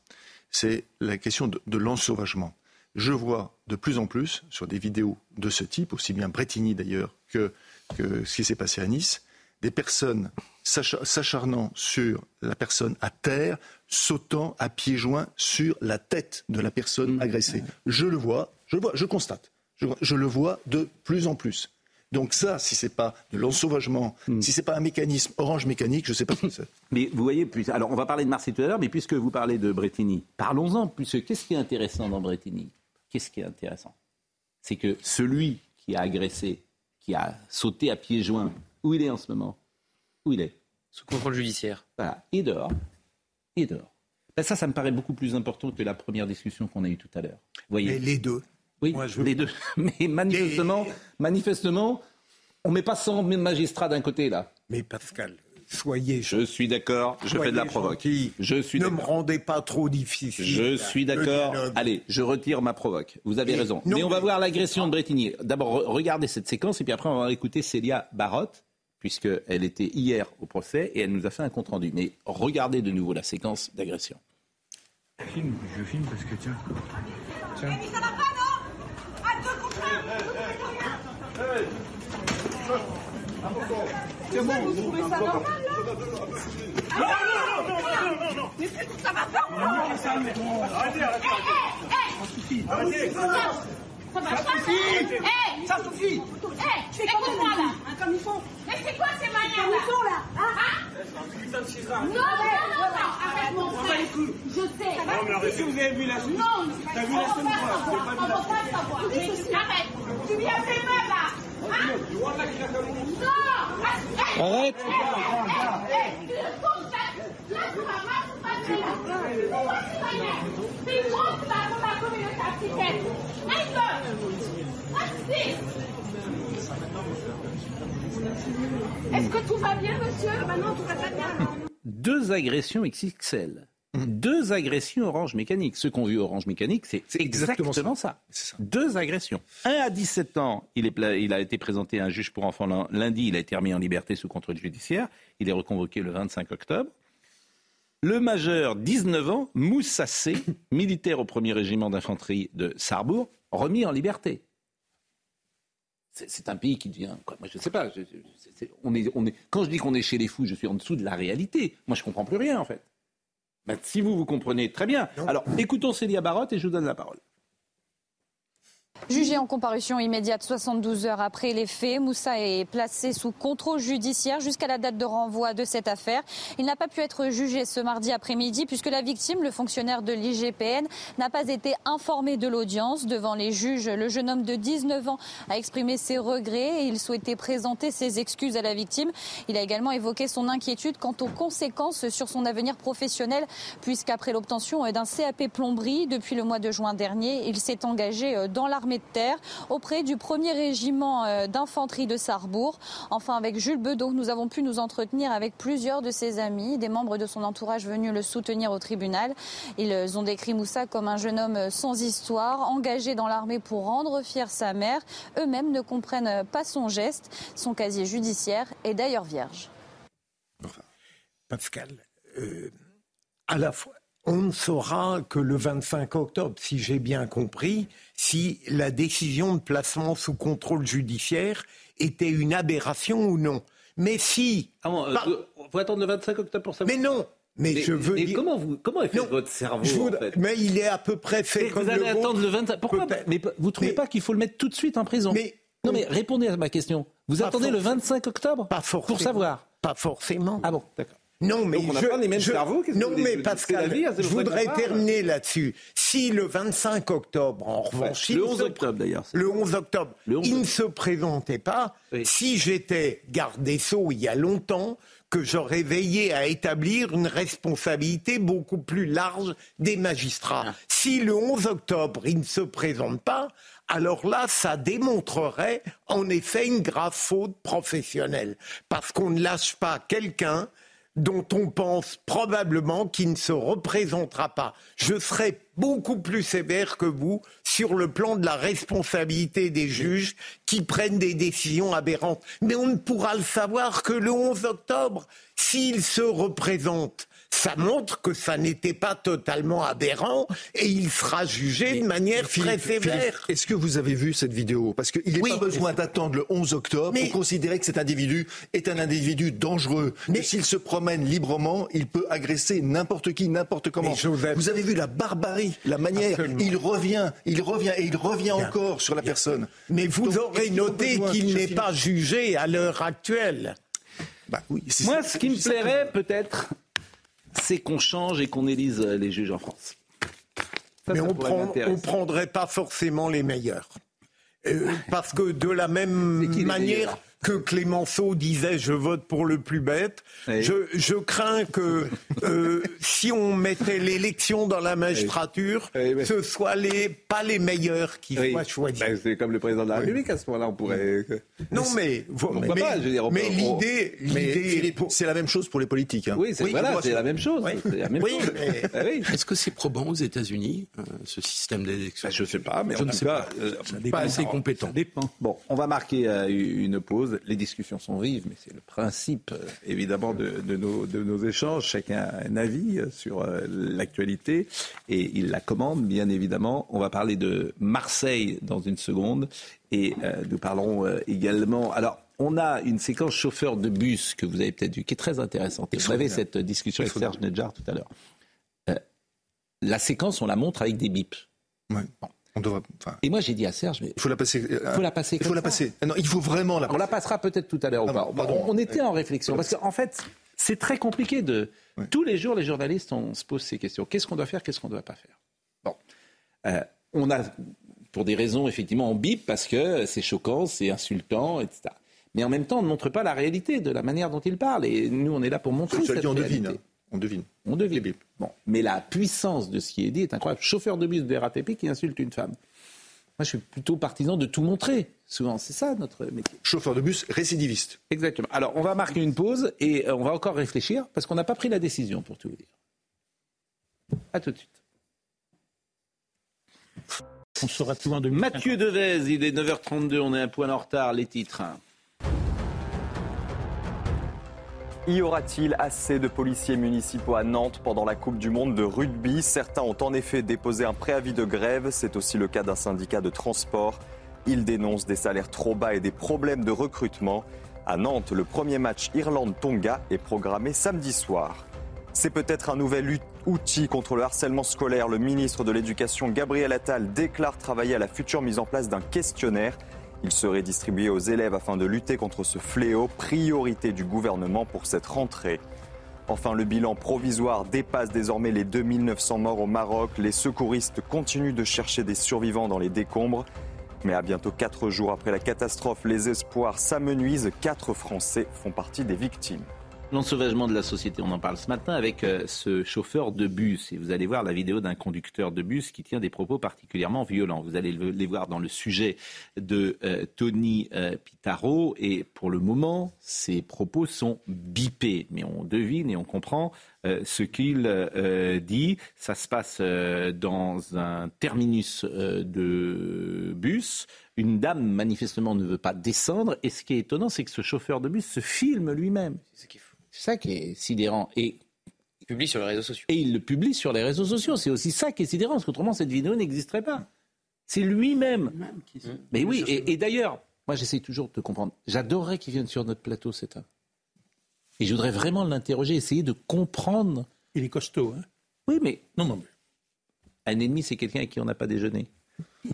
Speaker 7: c'est la question de, de l'ensauvagement. Je vois de plus en plus sur des vidéos de ce type, aussi bien Bretigny d'ailleurs que, que ce qui s'est passé à Nice, des personnes s'acharnant sur la personne à terre, sautant à pieds joints sur la tête de la personne mmh. agressée. Je le vois, je le vois, je constate. Je, le vois de plus en plus. Donc ça, si c'est pas de l'ensauvagement, si hmm. si c'est pas un mécanisme orange mécanique, je sais pas ce que c'est.
Speaker 1: Mais vous voyez, alors on va parler de Marseille tout à l'heure, mais puisque vous parlez de Bretigny, parlons-en, puisque qu'est-ce qui est intéressant dans Bretigny? Qu'est-ce qui est intéressant? C'est que celui qui a agressé, qui a sauté à pieds joints, où il est en ce moment Où il est?
Speaker 11: Sous contrôle judiciaire.
Speaker 1: Voilà, et dehors. Et dehors. Ben ça, ça me paraît beaucoup plus important que la première discussion qu'on a eue tout à l'heure.
Speaker 5: Voyez? les deux.
Speaker 1: Oui, je les deux. Mais manifestement, manifestement, on ne met pas 100 magistrats d'un côté là.
Speaker 5: Mais Pascal, soyez.
Speaker 1: Je suis d'accord, je fais de la provoque. Je suis
Speaker 5: ne me rendez pas trop difficile.
Speaker 1: Je suis d'accord. Allez, je retire ma provoque. Vous avez raison. mais on va voir l'agression de Bretigny. D'abord, regardez cette séquence et puis après, on va écouter Célia Barotte, puisqu'elle était hier au procès et elle nous a fait un compte rendu. Mais regardez de nouveau la séquence d'agression.
Speaker 12: Je filme, je filme parce que tiens. Tiens. C'est bon, vous trouvez ça normal là Non, non, non, non, non, non Mais ça va pas Arrêtez, arrêtez Arrêtez. Ça va pas Eh. Ça suffit. Eh Écoute-moi là. Comme ils font Mais c'est quoi ces manières là ils font là Hein Non, non, non, arrête mon frère. Je sais. Non mais arrêtez vous avez vu la suite Non T'as vu la suite On va pas savoir. Arrête Tu viens tes mains là.
Speaker 1: Arrête
Speaker 12: Est-ce que tout va bien, monsieur Maintenant, tout va pas bien.
Speaker 1: Deux agressions XXL. Deux agressions Orange Mécanique. Ce qu'on vu Orange Mécanique, c'est exactement, ça. Deux agressions. Un à 17 ans, il, est, il, a été présenté à un juge pour enfants lundi, il a été remis en liberté sous contrôle judiciaire. Il est reconvoqué le 25 octobre. Le majeur, 19 ans, Moussa militaire au premier régiment d'infanterie de Sarrebourg, remis en liberté. C'est un pays qui devient. moi, je ne sais pas. on est, on est, quand je dis qu'on est chez les fous, je suis en dessous de la réalité. Moi, je ne comprends plus rien, en fait. Ben, si vous vous comprenez, très bien. Alors, écoutons Célia Barotte et je vous donne la parole.
Speaker 13: Jugé en comparution immédiate 72 heures après les faits, Moussa est placé sous contrôle judiciaire jusqu'à la date de renvoi de cette affaire. Il n'a pas pu être jugé ce mardi après-midi puisque la victime, le fonctionnaire de l'IGPN, n'a pas été informé de l'audience. Devant les juges, le jeune homme de 19 ans a exprimé ses regrets et il souhaitait présenter ses excuses à la victime. Il a également évoqué son inquiétude quant aux conséquences sur son avenir professionnel puisqu'après l'obtention d'un CAP plomberie depuis le mois de juin dernier, il s'est engagé dans l'armée de terre auprès du premier régiment euh, d'infanterie de Sarrebourg. Enfin, avec Jules Bedeau, nous avons pu nous entretenir avec plusieurs de ses amis, des membres de son entourage venus le soutenir au tribunal. Ils ont décrit Moussa comme un jeune homme sans histoire, engagé dans l'armée pour rendre fière sa mère. Eux-mêmes ne comprennent pas son geste. Son casier judiciaire est d'ailleurs vierge.
Speaker 5: Pascal, euh, à la fois, on ne saura que le 25 octobre, si j'ai bien compris, si la décision de placement sous contrôle judiciaire était une aberration ou non. Mais si...
Speaker 1: Ah bon, euh, faut attendre le 25 octobre pour savoir.
Speaker 5: Mais non mais, je veux
Speaker 1: mais comment vous comment est fait votre cerveau en fait
Speaker 5: Mais il est à peu près fait comme
Speaker 1: vous allez attendre le 25 Pourquoi Mais vous trouvez pas qu'il faut le mettre tout de suite en prison mais, Non mais répondez à ma question. Vous attendez le 25 octobre
Speaker 5: pas
Speaker 1: pour savoir
Speaker 5: Pas forcément.
Speaker 1: Ah bon, d'accord.
Speaker 5: Non, mais je, non, mais Pascal, hein, je voudrais terminer là-dessus. Si le 25 octobre, en revanche,
Speaker 1: le 11 octobre d'ailleurs,
Speaker 5: le 11 octobre, il ne se présentait pas. Si j'étais garde des sceaux il y a longtemps, que j'aurais veillé à établir une responsabilité beaucoup plus large des magistrats. Ah. Si le 11 octobre, il ne se présente pas, alors là, ça démontrerait en effet une grave faute professionnelle. Parce qu'on ne lâche pas quelqu'un dont on pense probablement qu'il ne se représentera pas. Je serai beaucoup plus sévère que vous sur le plan de la responsabilité des juges qui prennent des décisions aberrantes. Mais on ne pourra le savoir que le 11 octobre. S'il se représente, ça montre que ça n'était pas totalement aberrant et il sera jugé de manière très sévère.
Speaker 7: Est-ce que vous avez vu cette vidéo? Parce qu'il n'est pas besoin d'attendre le 11 octobre pour considérer que cet individu est un individu dangereux. Mais s'il se promène librement, il peut agresser n'importe qui, n'importe comment. Vous avez vu la barbarie, la manière. Il revient, il revient et il revient encore sur la personne.
Speaker 5: Mais vous aurez noté qu'il n'est pas jugé à l'heure actuelle.
Speaker 1: Bah Moi, ce qui me plairait peut-être, c'est qu'on change et qu'on élise euh, les juges en France.
Speaker 5: Mais on ne prendrait pas forcément les meilleurs. Euh, parce que de la même manière, que Clémenceau disait je vote pour le plus bête. Je, crains que euh, si on mettait l'élection dans la magistrature, ce soit les, pas les meilleurs qui soient choisis.
Speaker 1: Ben, c'est comme le président de la République à ce moment-là, on pourrait.
Speaker 5: Non mais mais, l'idée,
Speaker 7: c'est la même chose pour les politiques. Hein.
Speaker 1: Oui, c'est voilà, la même chose.
Speaker 6: Est-ce que c'est probant aux États-Unis euh, ce système d'élection?
Speaker 1: Ben, Je ne sais pas, mais
Speaker 6: je ne sais pas. Euh, pas assez compétent.
Speaker 1: Bon, on va marquer une pause. Les discussions sont vives, mais c'est le principe, euh, évidemment, de, nos, échanges. Chacun a un avis euh, sur euh, l'actualité et il la commande, bien évidemment. On va parler de Marseille dans une seconde et nous parlerons également. Alors, on a une séquence chauffeur de bus que vous avez peut-être vu, qui est très intéressante. vous avez cette discussion avec Serge Nedjar tout à l'heure. la séquence, on la montre avec des bips.
Speaker 7: Ouais.
Speaker 1: Et moi, j'ai dit à Serge, mais
Speaker 7: il faut la passer.
Speaker 1: Il faut la passer.
Speaker 7: Il faut la passer. Non, il faut vraiment la.
Speaker 1: Passer. On la passera peut-être tout à l'heure. Ah, on, était en réflexion parce qu'en fait, c'est très compliqué de. Tous les jours, les journalistes, on se pose ces questions. Qu'est-ce qu'on doit faire Qu'est-ce qu'on ne doit pas faire? Bon, euh, on a, pour des raisons effectivement, on bip parce que c'est choquant, c'est insultant, etc. Mais en même temps, on ne montre pas la réalité de la manière dont il parle. Et nous, on est là pour montrer cette
Speaker 7: on
Speaker 1: réalité.
Speaker 7: Devine. On devine.
Speaker 1: On devine. Bon. Mais la puissance de ce qui est dit est incroyable. Chauffeur de bus de RATP qui insulte une femme. Moi, je suis plutôt partisan de tout montrer. Souvent, c'est ça notre métier.
Speaker 7: Chauffeur de bus récidiviste.
Speaker 1: Exactement. Alors, on va marquer une pause et euh, on va encore réfléchir parce qu'on n'a pas pris la décision, pour tout vous dire. À tout de suite.
Speaker 8: On sera tout en
Speaker 1: Mathieu Devez, il est 9h32, on est un point en retard, les titres.
Speaker 2: Y aura-t-il assez de policiers municipaux à Nantes pendant la Coupe du Monde de rugby? Certains ont en effet déposé un préavis de grève. C'est aussi le cas d'un syndicat de transport. Ils dénoncent des salaires trop bas et des problèmes de recrutement. À Nantes, le premier match Irlande-Tonga est programmé samedi soir. C'est peut-être un nouvel outil contre le harcèlement scolaire. Le ministre de l'Éducation, Gabriel Attal, déclare travailler à la future mise en place d'un questionnaire il serait distribué aux élèves afin de lutter contre ce fléau, priorité du gouvernement pour cette rentrée. Enfin, le bilan provisoire dépasse désormais les 2900 morts au Maroc. Les secouristes continuent de chercher des survivants dans les décombres. Mais à bientôt quatre jours après la catastrophe, les espoirs s'amenuisent. Quatre Français font partie des victimes.
Speaker 1: L'ensauvagement de la société, on en parle ce matin avec euh, ce chauffeur de bus. Et vous allez voir la vidéo d'un conducteur de bus qui tient des propos particulièrement violents. Vous allez les voir dans le sujet de euh, Tony euh, Pitaro. Et pour le moment, ces propos sont bipés. Mais on devine et on comprend ce qu'il dit. Ça se passe dans un terminus de bus. Une dame, manifestement, ne veut pas descendre. Et ce qui est étonnant, c'est que ce chauffeur de bus se filme lui-même. C'est ça qui est sidérant. Et
Speaker 11: il publie sur les réseaux sociaux.
Speaker 1: Et il le publie sur les réseaux sociaux. C'est aussi ça qui est sidérant, parce qu'autrement, cette vidéo n'existerait pas. C'est lui-même. Mais oui, et, d'ailleurs, moi j'essaie toujours de te comprendre. J'adorerais qu'il vienne sur notre plateau, cet homme. Et je voudrais vraiment l'interroger, essayer de comprendre.
Speaker 8: Il est costaud, hein
Speaker 1: Oui, mais.
Speaker 8: Non, non.
Speaker 1: Un ennemi, c'est quelqu'un avec qui on n'a pas déjeuné.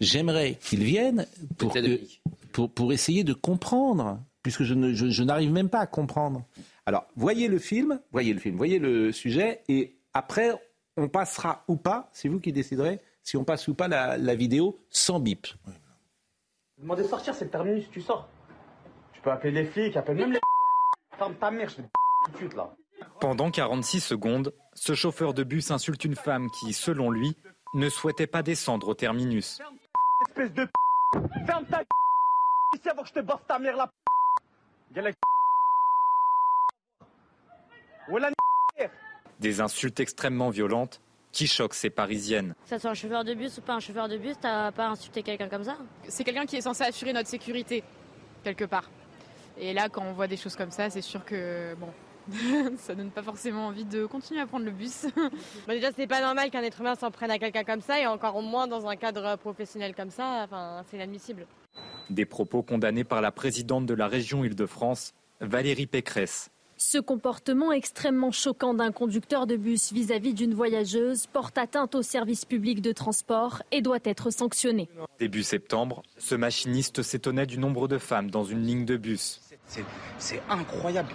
Speaker 1: J'aimerais qu'il vienne pour, pour, pour, essayer de comprendre, puisque je, ne, je n'arrive même pas à comprendre. Alors, voyez le film, voyez le film, voyez le sujet, et après, on passera ou pas, c'est vous qui déciderez, si on passe ou pas la, vidéo sans bip.
Speaker 14: Demander de sortir, c'est le terminus, tu sors. Tu peux appeler les flics, appelle même les. Ferme ta mère, je vais tout de suite là.
Speaker 15: Pendant 46 secondes, ce chauffeur de bus insulte une femme qui, selon lui, ne souhaitait pas descendre au terminus.
Speaker 14: Espèce de Ferme ta ici avant que je te bosse ta mère là.
Speaker 15: Des insultes extrêmement violentes qui choquent ces Parisiennes.
Speaker 16: Que ce soit un chauffeur de bus ou pas un chauffeur de bus, t'as pas insulté quelqu'un comme ça
Speaker 17: C'est quelqu'un qui est censé assurer notre sécurité, quelque part. Et là, quand on voit des choses comme ça, c'est sûr que, bon,
Speaker 9: ça donne pas forcément envie de continuer à prendre le bus.
Speaker 16: bah déjà, c'est pas normal qu'un être humain s'en prenne à quelqu'un comme ça, et encore moins dans un cadre professionnel comme ça, enfin, c'est inadmissible.
Speaker 15: Des propos condamnés par la présidente de la région Île-de-France, Valérie Pécresse.
Speaker 17: Ce comportement extrêmement choquant d'un conducteur de bus vis-à-vis d'une voyageuse porte atteinte au service public de transport et doit être sanctionné.
Speaker 15: Début septembre, ce machiniste s'étonnait du nombre de femmes dans une ligne de bus.
Speaker 18: C'est incroyable,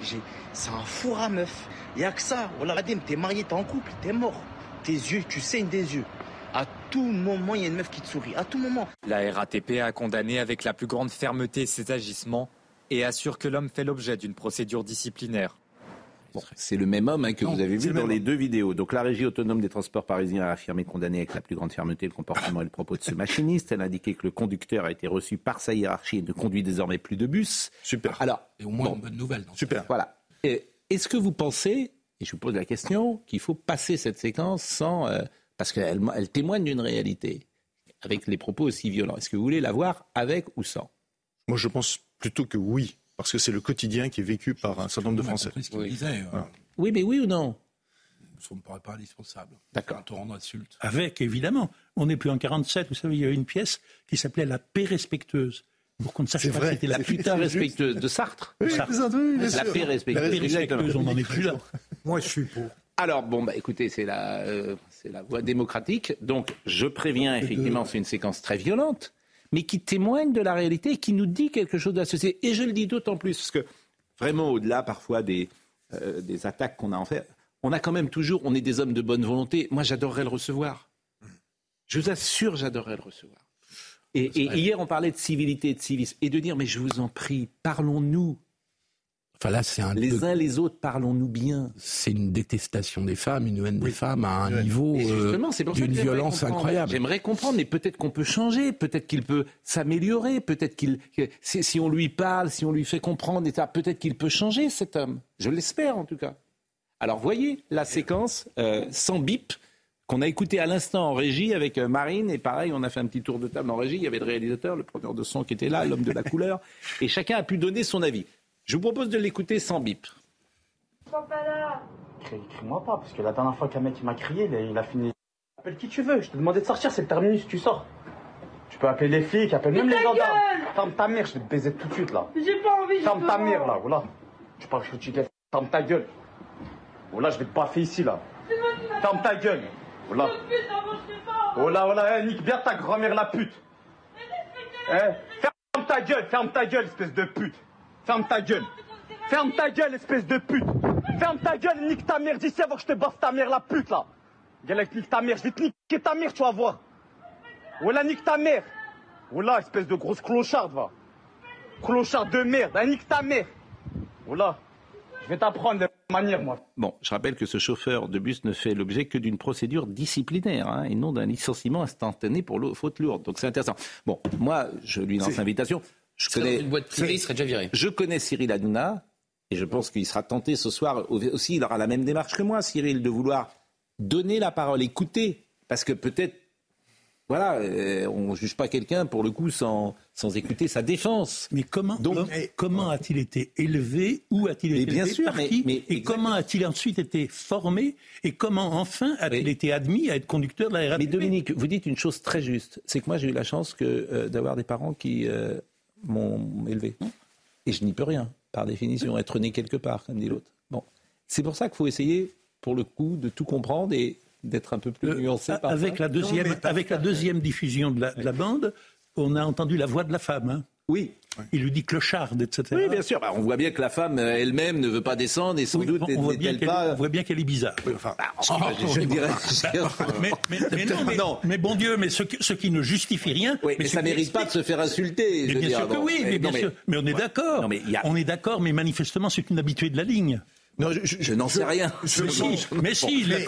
Speaker 18: c'est un four à meuf. Il n'y a que ça. Oh là, t'es marié, t'es en couple, t'es mort. Tes yeux, tu saignes des yeux. À tout moment, il y a une meuf qui te sourit. À tout moment.
Speaker 15: La RATP a condamné avec la plus grande fermeté ces agissements et assure que l'homme fait l'objet d'une procédure disciplinaire.
Speaker 1: c'est le même homme hein, que vous avez vu dans les deux vidéos. Donc la régie autonome des transports parisiens a affirmé condamner avec la plus grande fermeté le comportement et le propos de ce machiniste. Elle a indiqué que le conducteur a été reçu par sa hiérarchie et ne conduit désormais plus de bus.
Speaker 6: Super.
Speaker 1: Alors,
Speaker 6: et au moins une bonne nouvelle.
Speaker 1: Super. Voilà. Est-ce que vous pensez, et je vous pose la question, qu'il faut passer cette séquence sans, euh, parce qu'elle elle témoigne d'une réalité, avec les propos aussi violents. Est-ce que vous voulez la voir avec ou sans?
Speaker 7: Moi, je pense plutôt que oui, parce que c'est le quotidien qui est vécu par un certain nombre de Français.
Speaker 6: Oui. Disait, euh,
Speaker 1: oui, mais oui ou non?
Speaker 6: Ça ne me paraît pas indispensable.
Speaker 1: D'accord.
Speaker 6: Un torrent d'insultes.
Speaker 8: Avec, évidemment. On n'est plus en 47. Vous savez, il y a une pièce qui s'appelait La paix respectueuse. Pour qu'on ne sache pas
Speaker 1: vrai,
Speaker 8: que c'était la
Speaker 1: putain respectueuse de Sartre.
Speaker 8: Oui,
Speaker 1: Sartre.
Speaker 8: oui,
Speaker 1: la paix respectueuse.
Speaker 8: La paix respectueuse, on n'en est plus là.
Speaker 5: Moi, je suis pour.
Speaker 1: Alors, bon, bah, écoutez, c'est la, euh, c'est la voie démocratique. Donc, je préviens, effectivement, c'est une séquence très violente, mais qui témoigne de la réalité et qui nous dit quelque chose de la société. Et je le dis d'autant plus, parce que vraiment, au-delà parfois des, euh, des attaques qu'on a en fait, on a quand même toujours, on est des hommes de bonne volonté. Moi, j'adorerais le recevoir. Je vous assure, j'adorerais le recevoir. Et, et hier, on parlait de civilité et de civisme. Et de dire, mais je vous en prie, parlons-nous.
Speaker 6: Enfin là, c'est un
Speaker 1: les uns les autres, parlons-nous bien.
Speaker 6: C'est une détestation des femmes, une haine des femmes à un niveau euh, d'une violence incroyable.
Speaker 1: J'aimerais comprendre, mais peut-être qu'on peut changer, peut-être qu'il peut s'améliorer, peut-être qu'il, si, on lui parle, si on lui fait comprendre, peut-être qu'il peut changer cet homme. Je l'espère en tout cas. Alors voyez la séquence euh, sans bip qu'on a écouté à l'instant en régie avec euh, Marine et pareil, on a fait un petit tour de table en régie. Il y avait le réalisateur, le preneur de son qui était là, l'homme de la couleur, et chacun a pu donner son avis. Je vous propose de l'écouter sans bip.
Speaker 14: Crie- Crie-moi pas, parce que la dernière fois qu'un mec il m'a crié, il a, fini. Appelle qui tu veux, je te demandais de sortir, c'est le terminus, tu sors. Tu peux appeler les flics, appelle même les gendarmes. Ferme ta mère, je vais te baiser tout de suite là.
Speaker 12: J'ai pas envie,
Speaker 14: Ferme ta mère là, voilà. Tu parles que tu gagnes, ferme ta gueule. Voilà, je vais te baffer ici là. Ferme ta gueule. Voilà, voilà, eh, nique bien ta grand-mère la pute. Eh, ferme ta gueule, ferme ta gueule, espèce de pute. Ferme ta gueule. Ferme ta gueule, espèce de pute. Ferme ta gueule, nique ta mère d'ici avant que je te baffe ta mère la pute là. Nique ta mère, je vais te niquer ta mère, tu vas voir. Voilà, nique ta mère. Voilà, espèce de grosse clocharde, va. Clochard de merde, hein, nique ta mère. Voilà. Je vais t'apprendre de manière, moi.
Speaker 1: Bon, je rappelle que ce chauffeur de bus ne fait l'objet que d'une procédure disciplinaire hein, et non d'un licenciement instantané pour faute lourde. Donc c'est intéressant. Bon, moi, je lui lance l'invitation. Je connais,
Speaker 11: dans une boîte privée, il serait déjà viré.
Speaker 1: Je connais Cyril Hanouna et je pense qu'il sera tenté ce soir au- aussi. Il aura la même démarche que moi, Cyril, de vouloir donner la parole, écouter, parce que peut-être. Voilà, euh, on ne juge pas quelqu'un pour le coup sans, sans écouter sa défense.
Speaker 8: Mais comment, l'homme- comment a-t-il été élevé Où a-t-il été
Speaker 1: bien
Speaker 8: élevé
Speaker 1: sûr,
Speaker 8: Par
Speaker 1: mais-
Speaker 8: qui
Speaker 1: mais
Speaker 8: Et comment a-t-il ensuite été formé Et comment enfin a-t-il été admis à être conducteur de la RATP
Speaker 1: Mais Dominique, vous dites une chose très juste. C'est que moi, j'ai eu la chance que, euh, d'avoir des parents qui euh, m'ont élevé. Et je n'y peux rien, par définition, être né quelque part, comme dit l'autre. Bon. C'est pour ça qu'il faut essayer, pour le coup, de tout comprendre et d'être un peu plus nuancé.
Speaker 8: Euh, Avec la deuxième, avec la deuxième diffusion de la, de la bande, on a entendu la voix de la femme. hein.
Speaker 1: Oui.
Speaker 8: Il lui dit clocharde, etc.
Speaker 1: Oui, bien sûr. Bah, on voit bien que la femme euh, elle-même ne veut pas descendre et sans doute
Speaker 8: on voit bien
Speaker 1: n'est-elle
Speaker 8: qu'elle
Speaker 1: pas.
Speaker 8: on voit bien qu'elle est bizarre.
Speaker 1: Enfin, je dirais.
Speaker 8: mais, mais- mais non, mais, mais bon Dieu, mais ce, qui- ce qui ne justifie rien.
Speaker 1: Oui, mais ça
Speaker 8: qui
Speaker 1: mérite pas de se faire insulter.
Speaker 8: Mais
Speaker 1: je
Speaker 8: bien
Speaker 1: dire,
Speaker 8: sûr que
Speaker 1: bon.
Speaker 8: oui, mais, bien
Speaker 1: non,
Speaker 8: sûr. mais on est d'accord.
Speaker 1: Non, a-
Speaker 8: On est d'accord, mais manifestement, c'est une habituée de la ligne.
Speaker 5: Non, je,
Speaker 1: Je n'en sais rien.
Speaker 8: mais si, mais si, il la.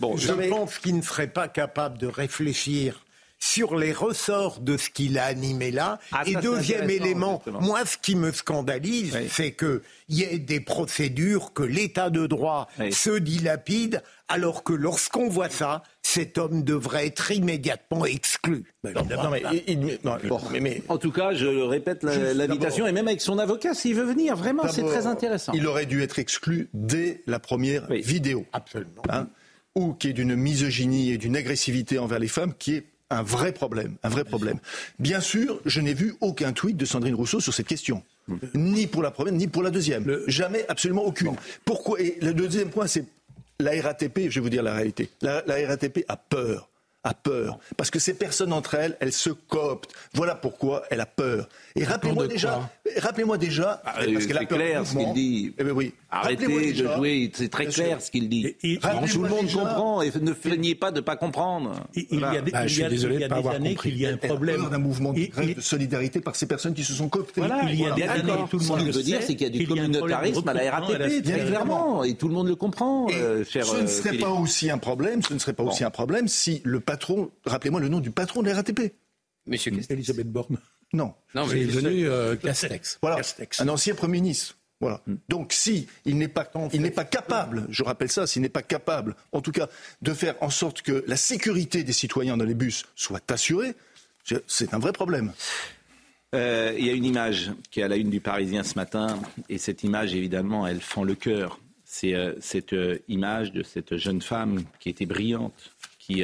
Speaker 1: Bon,
Speaker 5: je pense qu'il ne serait pas capable de réfléchir sur les ressorts de ce qu'il a animé là. Ah, et deuxième élément, moi, ce qui me scandalise, c'est qu'il y ait des procédures que l'État de droit se dilapide, alors que lorsqu'on voit ça, cet homme devrait être immédiatement exclu.
Speaker 1: En tout cas, je répète l'invitation, et même avec son avocat, s'il veut venir, vraiment, c'est très intéressant.
Speaker 7: Il aurait dû être exclu dès la première vidéo.
Speaker 5: Absolument.
Speaker 7: Hein, ou qui est d'une misogynie et d'une agressivité envers les femmes qui est un vrai problème, un vrai problème. Bien sûr, je n'ai vu aucun tweet de Sandrine Rousseau sur cette question. Ni pour la première, ni pour la deuxième. Jamais, absolument aucune. Pourquoi Et le deuxième point, c'est la RATP, je vais vous dire la réalité. la RATP a peur a peur. Parce que ces personnes entre elles, elles se cooptent. Voilà pourquoi elle a peur. Et rappelez-moi déjà, rappelez-moi déjà,
Speaker 1: ah, c'est clair ce qu'il dit. Eh ben oui. Arrêtez de jouer, c'est très clair ce qu'il dit. tout le monde comprend et ne feignez pas de pas comprendre.
Speaker 8: Il, y a des, bah, il y a, désolé il y a des années qu'il y a un problème
Speaker 7: d'un mouvement de, de solidarité par ces personnes qui se sont cooptées.
Speaker 1: Voilà, il y a des années, tout le monde le veut dire, c'est qu'il y a du communautarisme à la RATP, très clairement, et tout le monde le comprend.
Speaker 7: Euh, ce ne euh, serait pas aussi un problème. Ce ne serait pas aussi un problème si le patron, rappelez-moi le nom du patron de la RATP.
Speaker 8: Monsieur Elisabeth Borne.
Speaker 7: Non.
Speaker 6: Non, mais venu euh, Castex.
Speaker 7: Voilà. Un ancien Premier ministre. Voilà. Hmm. Donc, si il n'est pas, il n'est pas capable, je rappelle ça, s'il n'est pas capable, en tout cas, de faire en sorte que la sécurité des citoyens dans les bus soit assurée, c'est un vrai problème.
Speaker 1: Euh, il y a une image qui est à la une du Parisien ce matin, et cette image, évidemment, elle fend le cœur. C'est euh, cette image de cette jeune femme qui était brillante, qui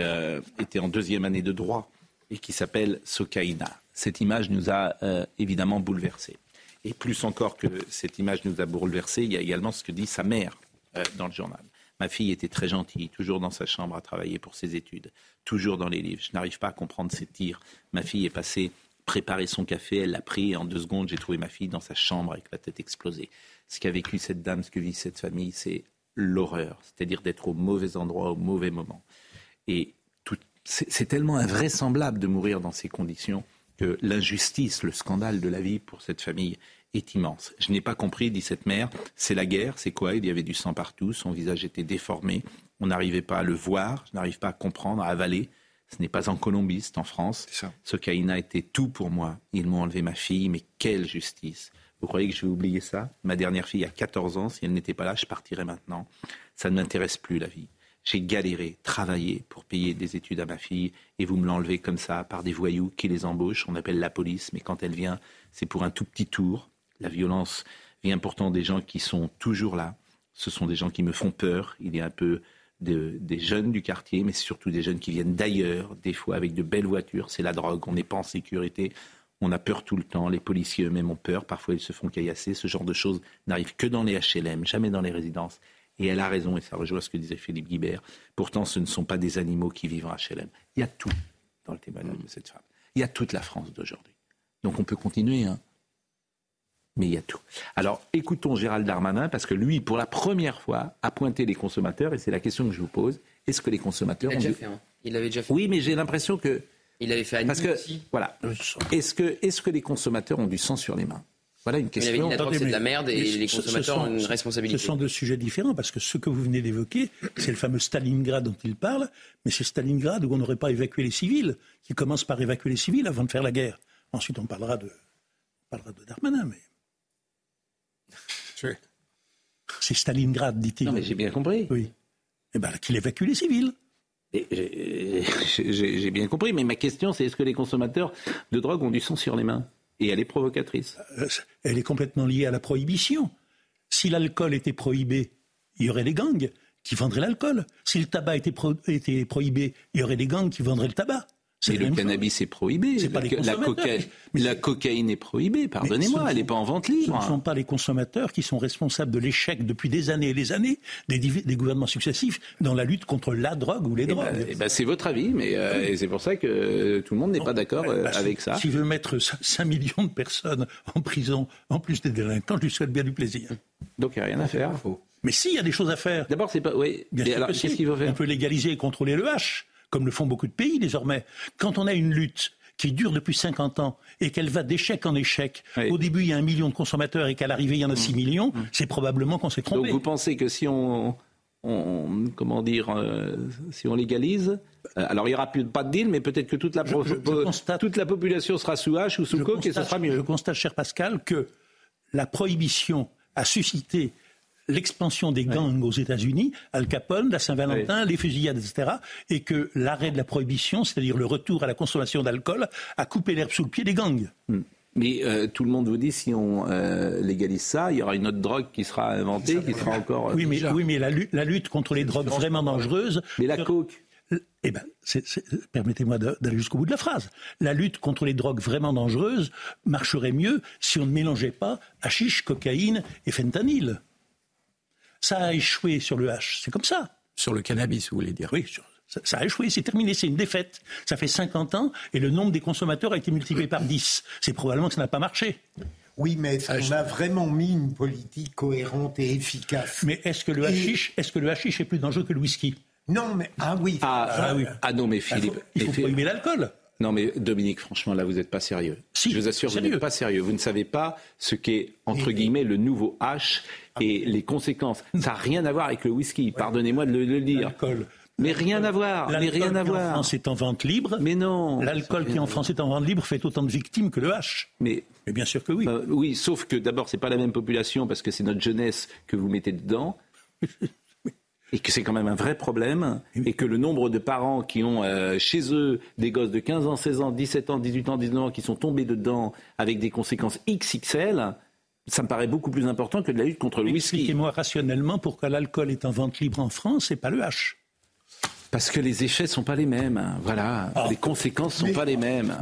Speaker 1: était en deuxième année de droit et qui s'appelle Sokaina cette image nous a euh, évidemment bouleversés. Et plus encore que cette image nous a bouleversés, il y a également ce que dit sa mère euh, dans le journal. Ma fille était très gentille, toujours dans sa chambre à travailler pour ses études, toujours dans les livres. Je n'arrive pas à comprendre ses tirs. Ma fille est passée préparer son café, elle l'a pris et en deux secondes, j'ai trouvé ma fille dans sa chambre avec la tête explosée. Ce qu'a vécu cette dame, ce que vit cette famille, c'est l'horreur, c'est-à-dire d'être au mauvais endroit au mauvais moment. Et c'est tellement invraisemblable de mourir dans ces conditions que l'injustice, le scandale de la vie pour cette famille est immense. Je n'ai pas compris, dit cette mère, c'est la guerre, c'est quoi? Il y avait du sang partout, son visage était déformé, on n'arrivait pas à le voir, je n'arrive pas à comprendre, à avaler. Ce n'est pas en Colombie, c'est en France. Ce Kaina était tout pour moi. Ils m'ont enlevé ma fille, mais quelle justice Vous croyez que je vais oublier ça? Ma dernière fille a 14 ans, si elle n'était pas là, je partirais maintenant. Ça ne m'intéresse plus, la vie. J'ai galéré, travaillé pour payer des études à ma fille et vous me l'enlevez comme ça par des voyous qui les embauchent. On appelle la police, mais quand elle vient, c'est pour un tout petit tour. La violence vient pourtant des gens qui sont toujours là. Ce sont des gens qui me font peur. Il y a un peu des jeunes du quartier, mais surtout des jeunes qui viennent d'ailleurs, des fois avec de belles voitures. C'est la drogue, on n'est pas en sécurité. On a peur tout le temps, les policiers eux-mêmes ont peur, parfois ils se font caillasser, ce genre de choses n'arrive que dans les HLM, jamais dans les résidences. Et elle a raison, et ça rejoint ce que disait Philippe Guibert. Pourtant, ce ne sont pas des animaux qui vivent en HLM. Il y a tout dans le témoignage de cette femme. Il y a toute la France d'aujourd'hui. Donc on peut continuer, hein. mais il y a tout. Alors écoutons Gérald Darmanin, parce que lui, pour la première fois, a pointé les consommateurs, et c'est la question que je vous pose. Est-ce que les consommateurs
Speaker 11: il ont déjà fait, hein. Il l'avait déjà fait.
Speaker 1: Oui, mais j'ai l'impression que...
Speaker 11: Il avait fait à
Speaker 1: Parce que, voilà. Est-ce que, est que les consommateurs ont du sang sur les mains? Voilà une question.
Speaker 11: c'est de la merde et les consommateurs ont une responsabilité.
Speaker 8: Ce sont deux sujets différents parce que ce que vous venez d'évoquer, c'est le fameux Stalingrad dont il parle, mais c'est Stalingrad où on n'aurait pas évacué les civils, qui commence par évacuer les civils avant de faire la guerre. Ensuite, on parlera de, on parlera de Darmanin, mais. C'est Stalingrad, dit-il.
Speaker 1: Non, mais j'ai bien compris.
Speaker 8: Oui. Eh bien, qu'il évacue les civils.
Speaker 1: J'ai bien compris, mais ma question, c'est est-ce que les consommateurs de drogue ont du sang sur les mains? Et elle est provocatrice.
Speaker 8: Euh, elle est complètement liée à la prohibition. Si l'alcool était prohibé, il y aurait des gangs qui vendraient l'alcool. Si le tabac était, était prohibé, il y aurait des gangs qui vendraient le tabac.
Speaker 1: Mais le cannabis est prohibé. la, la, cocaïne est prohibée, pardonnez-moi, elle n'est pas en vente libre.
Speaker 8: Ce ne sont pas les consommateurs qui sont responsables de l'échec depuis des années et des années des, des, gouvernements successifs dans la lutte contre la drogue ou les eh ben, drogues.
Speaker 1: Eh ben, c'est votre avis, mais euh, c'est pour ça que tout le monde n'est pas d'accord euh, bah, avec ça.
Speaker 8: S'il veut mettre 5 millions de personnes en prison, en plus des délinquants, je lui souhaite bien du plaisir.
Speaker 1: Donc il n'y a rien à faire.
Speaker 8: Mais si, il y a des choses à faire.
Speaker 1: D'abord, c'est pas. Oui.
Speaker 8: qu'est-ce qu'il veut faire On peut légaliser et contrôler le H comme le font beaucoup de pays désormais. Quand on a une lutte qui dure depuis 50 ans et qu'elle va d'échec en échec, au début il y a un million de consommateurs et qu'à l'arrivée il y en a 6 mmh. millions, mmh. c'est probablement qu'on s'est trompé.
Speaker 1: Donc vous pensez que si on, on, comment dire, euh, si on légalise, euh, alors il n'y aura plus pas de deal, mais peut-être que toute la, toute la population sera sous hache ou sous coke et ce sera mieux.
Speaker 8: Je constate, cher Pascal, que la prohibition a suscité l'expansion des gangs aux États-Unis, Al Capone, la Saint-Valentin, les fusillades, etc., et que l'arrêt de la prohibition, c'est-à-dire le retour à la consommation d'alcool, a coupé l'herbe sous le pied des gangs.
Speaker 1: Hmm. Mais euh, tout le monde vous dit si on euh, légalise ça, il y aura une autre drogue qui sera inventée, qui sera encore.
Speaker 8: Euh, oui, mais, oui, mais la, lutte, contre les drogues vraiment dangereuses.
Speaker 1: Mais la coke.
Speaker 8: Eh ben, permettez-moi d'aller jusqu'au bout de la phrase. La lutte contre les drogues vraiment dangereuses marcherait mieux si on ne mélangeait pas hashish, cocaïne et fentanyl. Ça a échoué sur le H, c'est comme ça.
Speaker 6: Sur le cannabis, vous voulez dire?
Speaker 8: Oui, sur, ça, a échoué, c'est terminé, c'est une défaite. Ça fait 50 ans et le nombre des consommateurs a été multiplié par 10. C'est probablement que ça n'a pas marché.
Speaker 5: Oui, mais est-ce qu'on a vraiment mis une politique cohérente et efficace?
Speaker 8: Mais est-ce que le hashish, est-ce que le hashish est plus dangereux que le whisky?
Speaker 5: Non, mais ah oui.
Speaker 1: Ah, ah, oui. ah non, mais Philippe,
Speaker 8: il faut, il l'alcool.
Speaker 1: Non, mais Dominique, franchement, là, vous n'êtes pas sérieux.
Speaker 8: Si,
Speaker 1: je vous assure, vous n'êtes pas sérieux. Vous ne savez pas ce qu'est, entre guillemets, le nouveau H et les conséquences. Ça n'a rien à voir avec le whisky. Pardonnez-moi de le, dire. Mais rien à voir. Mais rien à voir.
Speaker 8: en France est en vente libre.
Speaker 1: Mais non.
Speaker 8: L'alcool qui en France est en vente libre fait autant de victimes que le H.
Speaker 1: Mais,
Speaker 8: bien sûr que oui.
Speaker 1: Euh, oui, sauf que d'abord c'est pas la même population parce que c'est notre jeunesse que vous mettez dedans. et que c'est quand même un vrai problème, et que le nombre de parents qui ont euh, chez eux des gosses de 15 ans, 16 ans, 17 ans, 18 ans, 19 ans qui sont tombés dedans avec des conséquences XXL, ça me paraît beaucoup plus important que de la lutte contre le whisky.
Speaker 8: Expliquez-moi rationnellement pourquoi l'alcool est en vente libre en France et pas le H.
Speaker 1: Parce que les effets sont pas les mêmes. Hein. Voilà, ah. les conséquences sont pas les mêmes.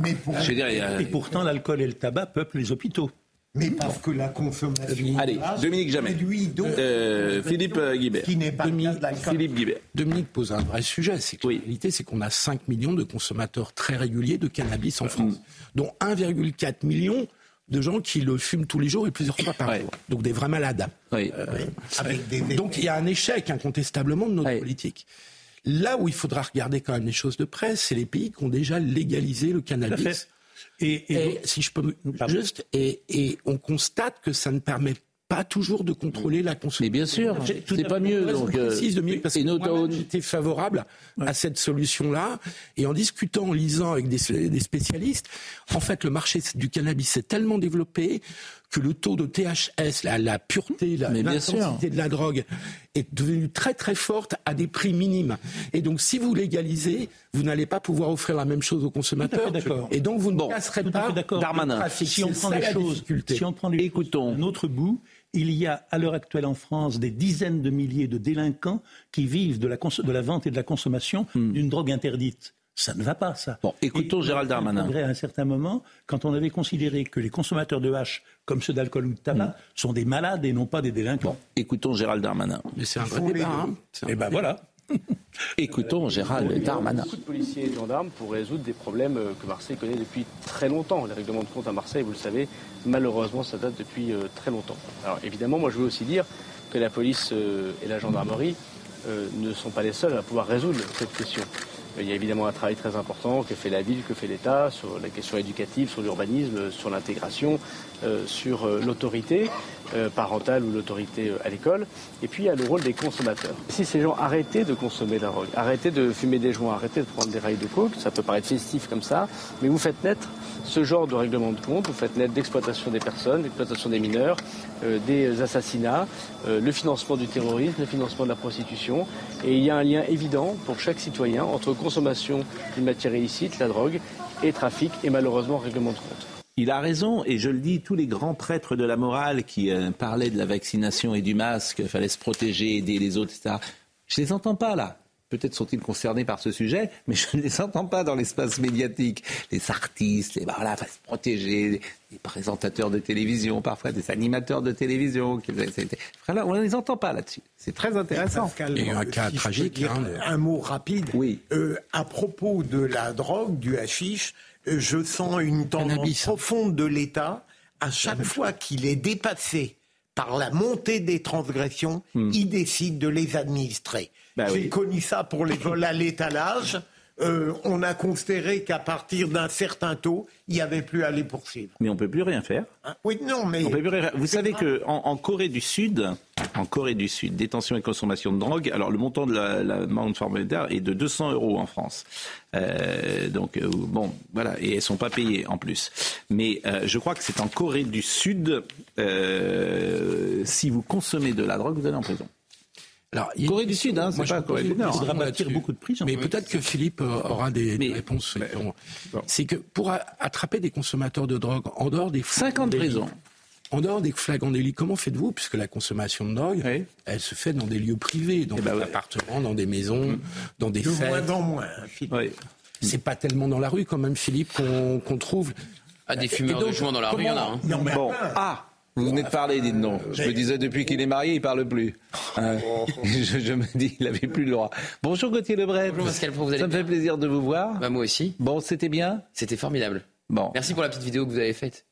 Speaker 8: Et pourtant, l'alcool et le tabac peuplent les hôpitaux.
Speaker 5: Mais parce que la consommation.
Speaker 1: Allez, Dominique Jamais. Euh, Philippe Guibert.
Speaker 5: Qui n'est pas
Speaker 1: Dominique, Philippe Guibert.
Speaker 6: Dominique pose un vrai sujet. C'est que la réalité, c'est qu'on a 5 millions de consommateurs très réguliers de cannabis en France, dont 1,4 million de gens qui le fument tous les jours et plusieurs fois par jour. Donc des vrais malades.
Speaker 1: Euh,
Speaker 6: donc il y a un échec incontestablement de notre politique. Là où il faudra regarder quand même les choses de près, c'est les pays qui ont déjà légalisé le cannabis. Et, si je peux juste, et, et on constate que ça ne permet pas toujours de contrôler la consommation.
Speaker 1: Mais bien sûr, c'est pas mieux. Donc,
Speaker 6: euh, précise, Dominique, parce que j'étais favorable à cette solution-là. Et en discutant, en lisant avec des, des, spécialistes, en fait, le marché du cannabis s'est tellement développé que le taux de THS, la, la pureté, l'intensité de la drogue est devenue très très forte à des prix minimes. Et donc, si vous légalisez, vous n'allez pas pouvoir offrir la même chose aux consommateurs. Et donc, vous ne bon, casserez pas
Speaker 1: Darmanin.
Speaker 8: Si on prend les choses, si on prend les Écoutons. Choses, autre bout, il y a à l'heure actuelle en France des dizaines de milliers de délinquants qui vivent de la, de la vente et de la consommation hmm. d'une drogue interdite. Ça ne va pas, ça.
Speaker 1: Bon, écoutons Gérald Darmanin.
Speaker 8: À un certain moment, quand on avait considéré que les consommateurs de hache, comme ceux d'alcool ou de tabac, hmm. sont des malades et non pas des délinquants. Bon,
Speaker 1: écoutons Gérald Darmanin.
Speaker 6: Mais c'est un vrai débat. Hein.
Speaker 8: Et eh ben voilà.
Speaker 1: Écoutons Gérald Darmanin.
Speaker 19: Beaucoup de policiers et de gendarmes pour résoudre des problèmes euh, que Marseille connaît depuis très longtemps. Les règlements de compte à Marseille, vous le savez, malheureusement, ça date depuis euh, très longtemps. Alors évidemment, moi je veux aussi dire que la police euh, et la gendarmerie ne sont pas les seuls à pouvoir résoudre cette question. Il y a évidemment un travail très important que fait la ville, que fait l'État sur la question éducative, sur l'urbanisme, sur l'intégration, sur l'autorité. Euh, parentale ou l'autorité euh, à l'école. Et puis il y a le rôle des consommateurs. Si ces gens arrêtaient de consommer la drogue, arrêtaient de fumer des joints, arrêtaient de prendre des rails de coke, ça peut paraître festif comme ça, mais vous faites naître ce genre de règlement de compte, vous faites naître d'exploitation des personnes, d'exploitation des mineurs, euh, des assassinats, le financement du terrorisme, le financement de la prostitution. Et il y a un lien évident pour chaque citoyen entre consommation d'une matière illicite, la drogue, et trafic, et malheureusement règlement de compte.
Speaker 1: Il a raison, et je le dis, tous les grands prêtres de la morale qui euh, parlaient de la vaccination et du masque, il fallait se protéger, aider les autres, etc. Je ne les entends pas là. Peut-être sont-ils concernés par ce sujet, mais je ne les entends pas dans l'espace médiatique. Les artistes, les voilà, se protéger, les présentateurs de télévision, parfois des animateurs de télévision. Voilà, on ne les entend pas là-dessus. C'est très intéressant.
Speaker 6: Il y a un cas tragique. Hein,
Speaker 5: un mot rapide.
Speaker 1: Oui.
Speaker 5: Euh, à propos de la drogue, du hashish, je sens une tendance profonde de l'État. À chaque fois qu'il est dépassé par la montée des transgressions, hmm. il décide de les administrer. Bah J'ai connu ça pour les vols à l'étalage. euh, on a considéré qu'à partir d'un certain taux, il n'y avait plus à les poursuivre.
Speaker 1: Mais on ne peut plus rien faire.
Speaker 5: Hein? Oui, non, mais.
Speaker 1: Vous savez qu'en en, Corée du Sud, en Corée du Sud, détention et consommation de drogue, alors le montant de l'amende forfaitaire est de 200 euros en France. Euh, donc, euh, bon, voilà, et elles sont pas payées en plus. Mais je crois que c'est en Corée du Sud, si vous consommez de la drogue, vous allez en prison.
Speaker 6: Alors, Corée du Sud, hein, c'est pas Corée du Nord.
Speaker 8: Il beaucoup de prison.
Speaker 6: Mais peut-être que Philippe euh, aura des, réponses. C'est que pour attraper des consommateurs de drogue en dehors des
Speaker 1: 50 prisons.
Speaker 6: En dehors des flagrants délits, comment faites-vous Puisque la consommation de drogue, elle se fait dans des lieux privés, dans eh ben des appartements, dans des maisons, dans des de fêtes.
Speaker 5: moins en moins, Philippe.
Speaker 6: C'est pas tellement dans la rue quand même, Philippe, qu'on trouve.
Speaker 11: Ah, des fumeurs de joints dans la rue, il y en a. Hein.
Speaker 1: Non, bon. Ah vous venez de parler, dites non. Je me disais depuis qu'il est marié, il parle plus. Hein je, me dis, il avait plus le droit. Bonjour Gauthier Lebret.
Speaker 11: Bonjour Pascal, vous allez
Speaker 1: Ça me fait plaisir de vous voir.
Speaker 11: Bah, moi aussi.
Speaker 1: Bon, c'était bien
Speaker 11: C'était formidable.
Speaker 1: Bon.
Speaker 11: Merci pour la petite vidéo que vous avez faite.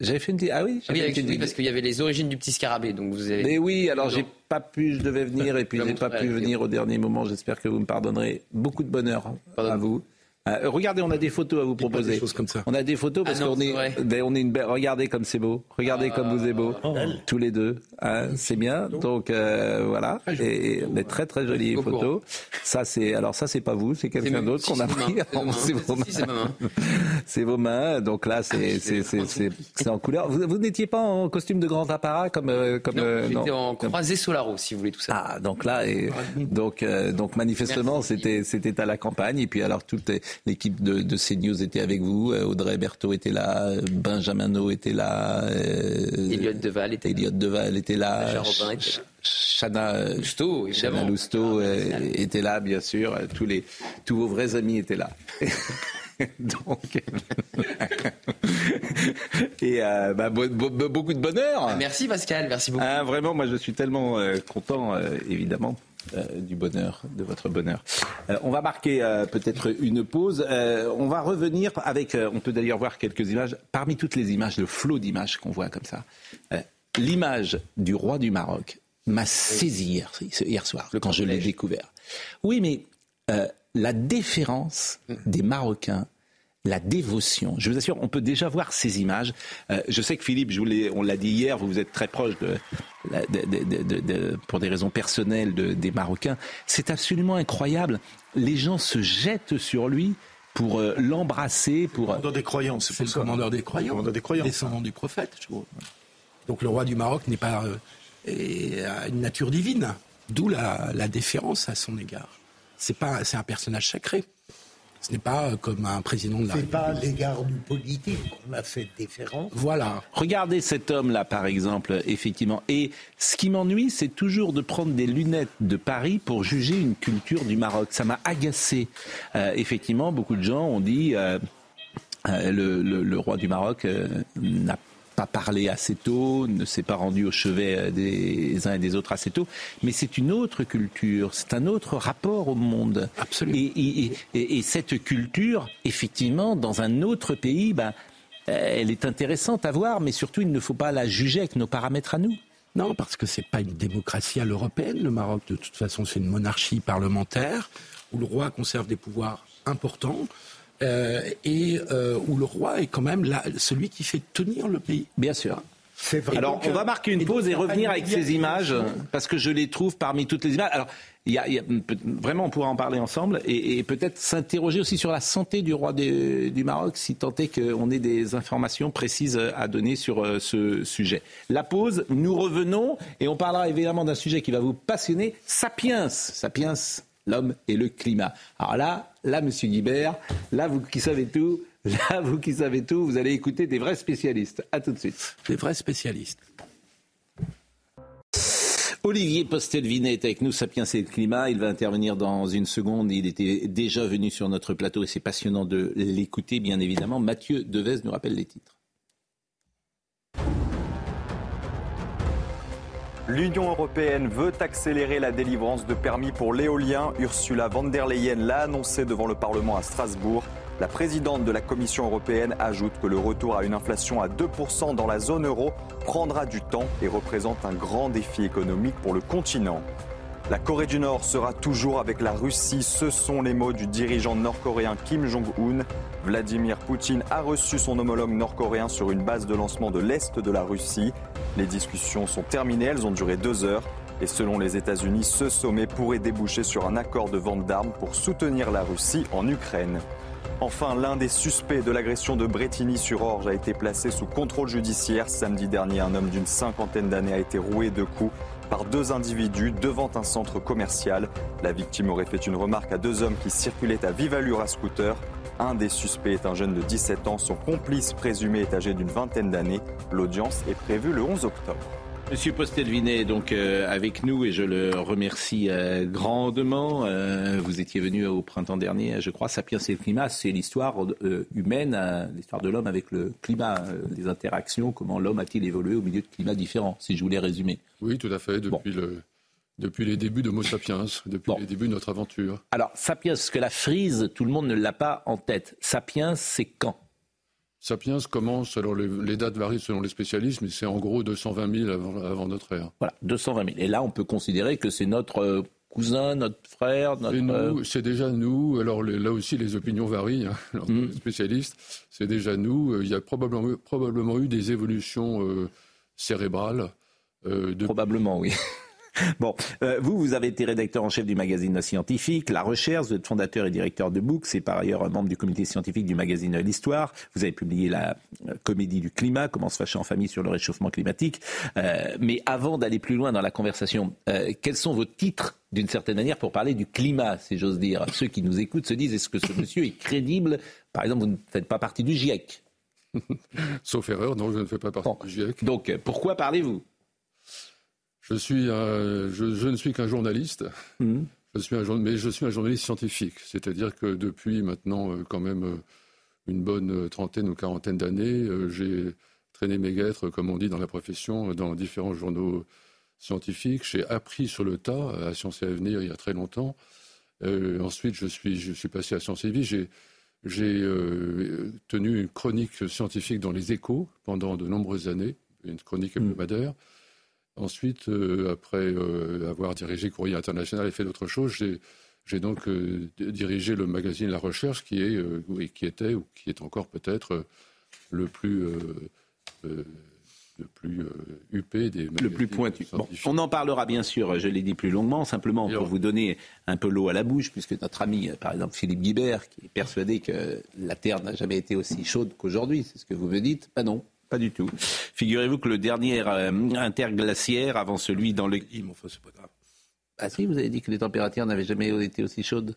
Speaker 1: J'avais fait une petite. Ah oui,
Speaker 11: ah oui, parce qu'il y avait les origines du petit scarabée. Donc vous avez...
Speaker 1: Mais oui, alors j'ai pas pu, je devais venir et puis j'ai pas pu venir au dernier moment. J'espère que vous me pardonnerez. Beaucoup de bonheur à vous. Euh, regardez, on a des photos à vous proposer.
Speaker 6: Des choses comme ça.
Speaker 1: On a des photos parce ah qu'on est, ben, on est une belle. Regardez comme c'est beau. Regardez comme vous êtes beau. Ah, Tous les deux. Hein, c'est bien. Donc euh, voilà. Ah, et est très très jolies photos. Ça c'est. Alors ça c'est pas vous, c'est quelqu'un d'autre qu'on a pris. C'est vos mains. C'est vos mains. Donc là c'est c'est en couleur. Vous, n'étiez pas en costume de grand apparat comme euh, comme.
Speaker 11: Non, j'étais en croisé Solaro si vous voulez tout ça.
Speaker 1: Ah donc là et donc donc manifestement c'était c'était à la campagne et puis alors tout est L'équipe de, de, CNews était avec vous. Euh, Audrey Berthaud était là. Benjamin No était là.
Speaker 11: Euh, Elliot Deval était
Speaker 1: Elliot Deval était là. Chana Lousteau, Chana Lousteau était là, bien sûr. Tous, les, tous vos vrais amis étaient là. Donc, et euh, bah, beaucoup de bonheur.
Speaker 11: Merci Pascal, merci beaucoup. Ah,
Speaker 1: vraiment, moi je suis tellement content, évidemment. Euh, du bonheur, de votre bonheur. Euh, on va marquer euh, peut-être une pause. on va revenir avec, on peut d'ailleurs voir quelques images, parmi toutes les images, le flot d'images qu'on voit comme ça. L'image du roi du Maroc m'a saisi hier, soir, quand je l'ai découvert. Oui, mais la déférence mm. des Marocains la dévotion. Je vous assure, on peut déjà voir ces images. Euh, je sais que Philippe, je on l'a dit hier, vous êtes très proche de, pour des raisons personnelles des Marocains. C'est absolument incroyable. Les gens se jettent sur lui pour euh, l'embrasser, pour.
Speaker 6: Commandeur des croyants, c'est le commandeur des croyants, commandeur des croyants, descendant du prophète. Je Donc le roi du Maroc n'est pas euh, une nature divine, d'où la, la déférence à son égard. C'est pas, c'est un personnage sacré. Ce n'est pas euh, comme un président de la République.
Speaker 5: C'est pas l'égard du politique qu'on a fait différence.
Speaker 1: Voilà. Regardez cet homme-là, par exemple, effectivement. Et ce qui m'ennuie, c'est toujours de prendre des lunettes de Paris pour juger une culture du Maroc. Ça m'a agacé. Euh, effectivement, beaucoup de gens ont dit. Euh, le, roi du Maroc n'a pas parlé assez tôt, ne s'est pas rendu au chevet euh, des uns et des autres assez tôt, mais c'est une autre culture, c'est un autre rapport au monde.
Speaker 6: Absolument.
Speaker 1: Et, cette culture, effectivement, dans un autre pays, ben, elle est intéressante à voir, mais surtout, il ne faut pas la juger avec nos paramètres à nous.
Speaker 6: Non, parce que c'est pas une démocratie à l'européenne. Le Maroc, de toute façon, c'est une monarchie parlementaire où le roi conserve des pouvoirs importants. Euh, et euh, où le roi est quand même là, celui qui fait tenir le pays.
Speaker 1: Bien sûr. Alors, on va marquer une pause et revenir avec ces images, parce que je les trouve parmi toutes les images. Alors, il y a, vraiment, on pourra en parler ensemble et, peut-être s'interroger aussi sur la santé du roi du Maroc, si tant est qu'on ait des informations précises à donner sur euh, ce sujet. La pause, nous revenons et on parlera évidemment d'un sujet qui va vous passionner, Sapiens. Sapiens, l'homme et le climat. Alors là, là, Monsieur Guibert, là, vous qui savez tout, là, vous qui savez tout, vous allez écouter des vrais spécialistes. À tout de suite.
Speaker 6: Des vrais spécialistes.
Speaker 1: Olivier Postelvinet est avec nous, Sapiens et le climat. Il va intervenir dans une seconde. Il était déjà venu sur notre plateau et c'est passionnant de l'écouter, bien évidemment. Mathieu Devez nous rappelle les titres.
Speaker 2: L'Union européenne veut accélérer la délivrance de permis pour l'éolien. Ursula von der Leyen l'a annoncé devant le Parlement à Strasbourg. La présidente de la Commission européenne ajoute que le retour à une inflation à 2% dans la zone euro prendra du temps et représente un grand défi économique pour le continent. La Corée du Nord sera toujours avec la Russie. Ce sont les mots du dirigeant nord-coréen Kim Jong-un. Vladimir Poutine a reçu son homologue nord-coréen sur une base de lancement de l'Est de la Russie. Les discussions sont terminées, elles ont duré deux heures. Et selon les États-Unis, ce sommet pourrait déboucher sur un accord de vente d'armes pour soutenir la Russie en Ukraine. Enfin, l'un des suspects de l'agression de Bretigny-sur-Orge a été placé sous contrôle judiciaire. Samedi dernier, un homme d'une cinquantaine d'années a été roué de coups par deux individus devant un centre commercial. La victime aurait fait une remarque à deux hommes qui circulaient à vive allure à scooter. Un des suspects est un jeune de 17 ans. Son complice présumé est âgé d'une vingtaine d'années. L'audience est prévue le 11 octobre.
Speaker 1: Monsieur Postelvinet est donc euh, avec nous et je le remercie euh, grandement. Euh, vous étiez venu au printemps dernier, je crois. Sapiens et le climat, c'est l'histoire humaine, l'histoire de l'homme avec le climat, les interactions, comment l'homme a-t-il évolué au milieu de climats différents, si je voulais résumer.
Speaker 20: Oui, tout à fait, depuis, le, depuis les débuts de Homo sapiens, depuis les débuts de notre aventure.
Speaker 1: Alors, Sapiens, parce que la frise, tout le monde ne l'a pas en tête. Sapiens, c'est quand?
Speaker 20: Sapiens commence, alors les, dates varient selon les spécialistes, mais c'est en gros 220 000 avant, notre ère.
Speaker 1: Voilà, 220 000. Et là, on peut considérer que c'est notre euh, cousin, notre frère, notre...
Speaker 20: Euh, c'est déjà nous. Alors là aussi, les opinions varient, hein, les hmm. spécialistes. C'est déjà nous. Euh, il y a probablement, probablement eu des évolutions cérébrales.
Speaker 1: Probablement, oui. Bon, euh, vous, vous avez été rédacteur en chef du magazine scientifique, La Recherche, vous êtes fondateur et directeur de Books et par ailleurs membre du comité scientifique du magazine L'Histoire. Vous avez publié la euh, comédie du climat, comment se fâcher en famille sur le réchauffement climatique. Euh, mais avant d'aller plus loin dans la conversation, quels sont vos titres d'une certaine manière pour parler du climat, si j'ose dire? Ceux qui nous écoutent se disent, est-ce que ce monsieur est crédible? Par exemple, vous ne faites pas partie du GIEC.
Speaker 20: Sauf erreur, non, je ne fais pas partie du GIEC.
Speaker 1: Donc, pourquoi parlez-vous?
Speaker 20: Je, suis je, ne suis qu'un journaliste, mmh. je suis un, mais je suis un journaliste scientifique. C'est-à-dire que depuis maintenant euh, quand même euh, une bonne euh, trentaine ou quarantaine d'années, j'ai traîné mes guêtres, comme on dit dans la profession, dans différents journaux scientifiques. J'ai appris sur le tas à Sciences et Avenir il y a très longtemps. ensuite, je suis, je suis passé à Sciences et Vie. J'ai, j'ai tenu une chronique scientifique dans les échos pendant de nombreuses années, une chronique mmh. Ensuite, euh, après euh, avoir dirigé Courrier International et fait d'autres choses, j'ai donc euh, dirigé le magazine La Recherche, qui est, qui était ou qui est encore peut-être le plus le plus huppé des
Speaker 1: Le plus pointu. on en parlera bien sûr, je l'ai dit plus longuement, simplement pour vous donner un peu l'eau à la bouche, puisque notre ami, par exemple Philippe Guibert, qui est persuadé que la Terre n'a jamais été aussi chaude qu'aujourd'hui, c'est ce que vous me dites, ben non, pas du tout. Figurez-vous que le dernier euh, interglaciaire, avant celui dans le... Enfin, c'est pas grave. Ah si, vous avez dit que les températures n'avaient jamais été aussi chaudes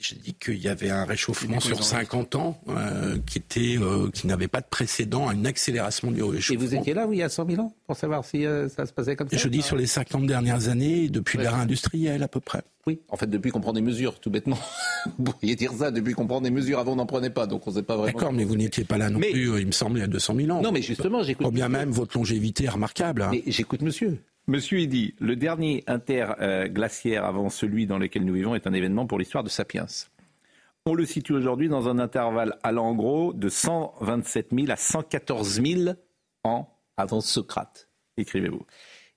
Speaker 6: j'ai dit qu'il y avait un réchauffement sur 50 ans euh, qui était euh, qui n'avait pas de précédent à une accélération du réchauffement.
Speaker 1: Et vous étiez là, oui, il y a 100 000 ans, pour savoir si euh, ça se passait comme ça
Speaker 6: Je dis sur les 50 dernières années, depuis l'ère industrielle à peu près.
Speaker 1: Oui, en fait, depuis qu'on prend des mesures, tout bêtement. vous pourriez dire ça, depuis qu'on prend des mesures, avant on n'en prenait pas, donc on ne sait pas vraiment.
Speaker 6: D'accord, mais vous n'étiez pas là non plus, il me semble, il y a 200 000 ans.
Speaker 1: Non, mais justement, j'écoute.
Speaker 6: bien même, votre longévité est remarquable. Hein.
Speaker 1: Mais j'écoute monsieur. Monsieur, dit, le dernier interglaciaire avant celui dans lequel nous vivons est un événement pour l'histoire de Sapiens. On le situe aujourd'hui dans un intervalle allant en gros de 127 000 à 114 000 ans avant Socrate. Écrivez-vous.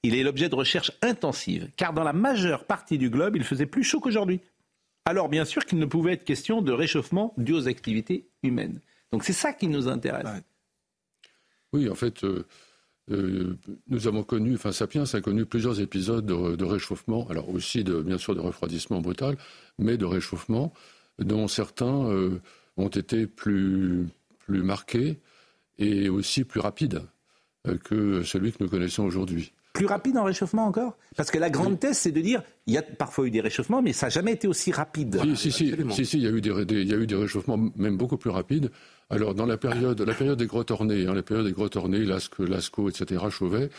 Speaker 1: Il est l'objet de recherches intensives, car dans la majeure partie du globe, il faisait plus chaud qu'aujourd'hui. Alors bien sûr qu'il ne pouvait être question de réchauffement dû aux activités humaines. Donc c'est ça qui nous intéresse.
Speaker 20: Oui, en fait, euh, euh, nous avons connu, enfin Sapiens a connu plusieurs épisodes de, réchauffement, alors aussi bien sûr de refroidissement brutal, mais de réchauffement dont certains euh, ont été plus, plus marqués et aussi plus rapides euh, que celui que nous connaissons aujourd'hui.
Speaker 1: Plus rapide en réchauffement encore Parce que la grande thèse, c'est de dire il y a parfois eu des réchauffements, mais ça n'a jamais été aussi rapide.
Speaker 20: Si, si, si, il, y a eu des, il y a eu des réchauffements même beaucoup plus rapides. Alors, dans la période, la période des grottes ornées, hein, la période des grottes ornées, Lascaux, Lascaux etc., Chauvet.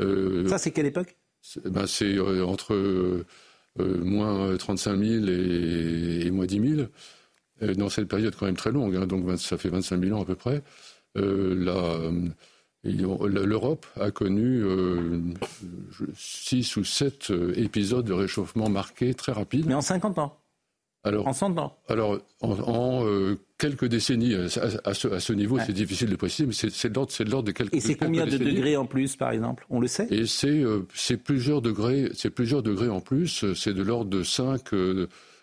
Speaker 1: Euh, ça, c'est quelle époque?
Speaker 20: C'est ben, entre euh, moins 35 000 et, et moins 10 000. Euh, dans cette période quand même très longue, hein, donc ça fait 25 000 ans à peu près, euh, l'Europe a connu euh, 6 ou 7 épisodes de réchauffement marqués très rapides.
Speaker 1: Mais en 50 ans.
Speaker 20: Alors,
Speaker 1: en 100 ans.
Speaker 20: Alors, en, euh, quelques décennies, à, ce, niveau, c'est difficile de préciser, mais c'est de l'ordre de quelques
Speaker 1: Et c'est combien de degrés en plus, par exemple? On le sait?
Speaker 20: Et c'est plusieurs degrés, plusieurs degrés en plus. C'est de l'ordre de 5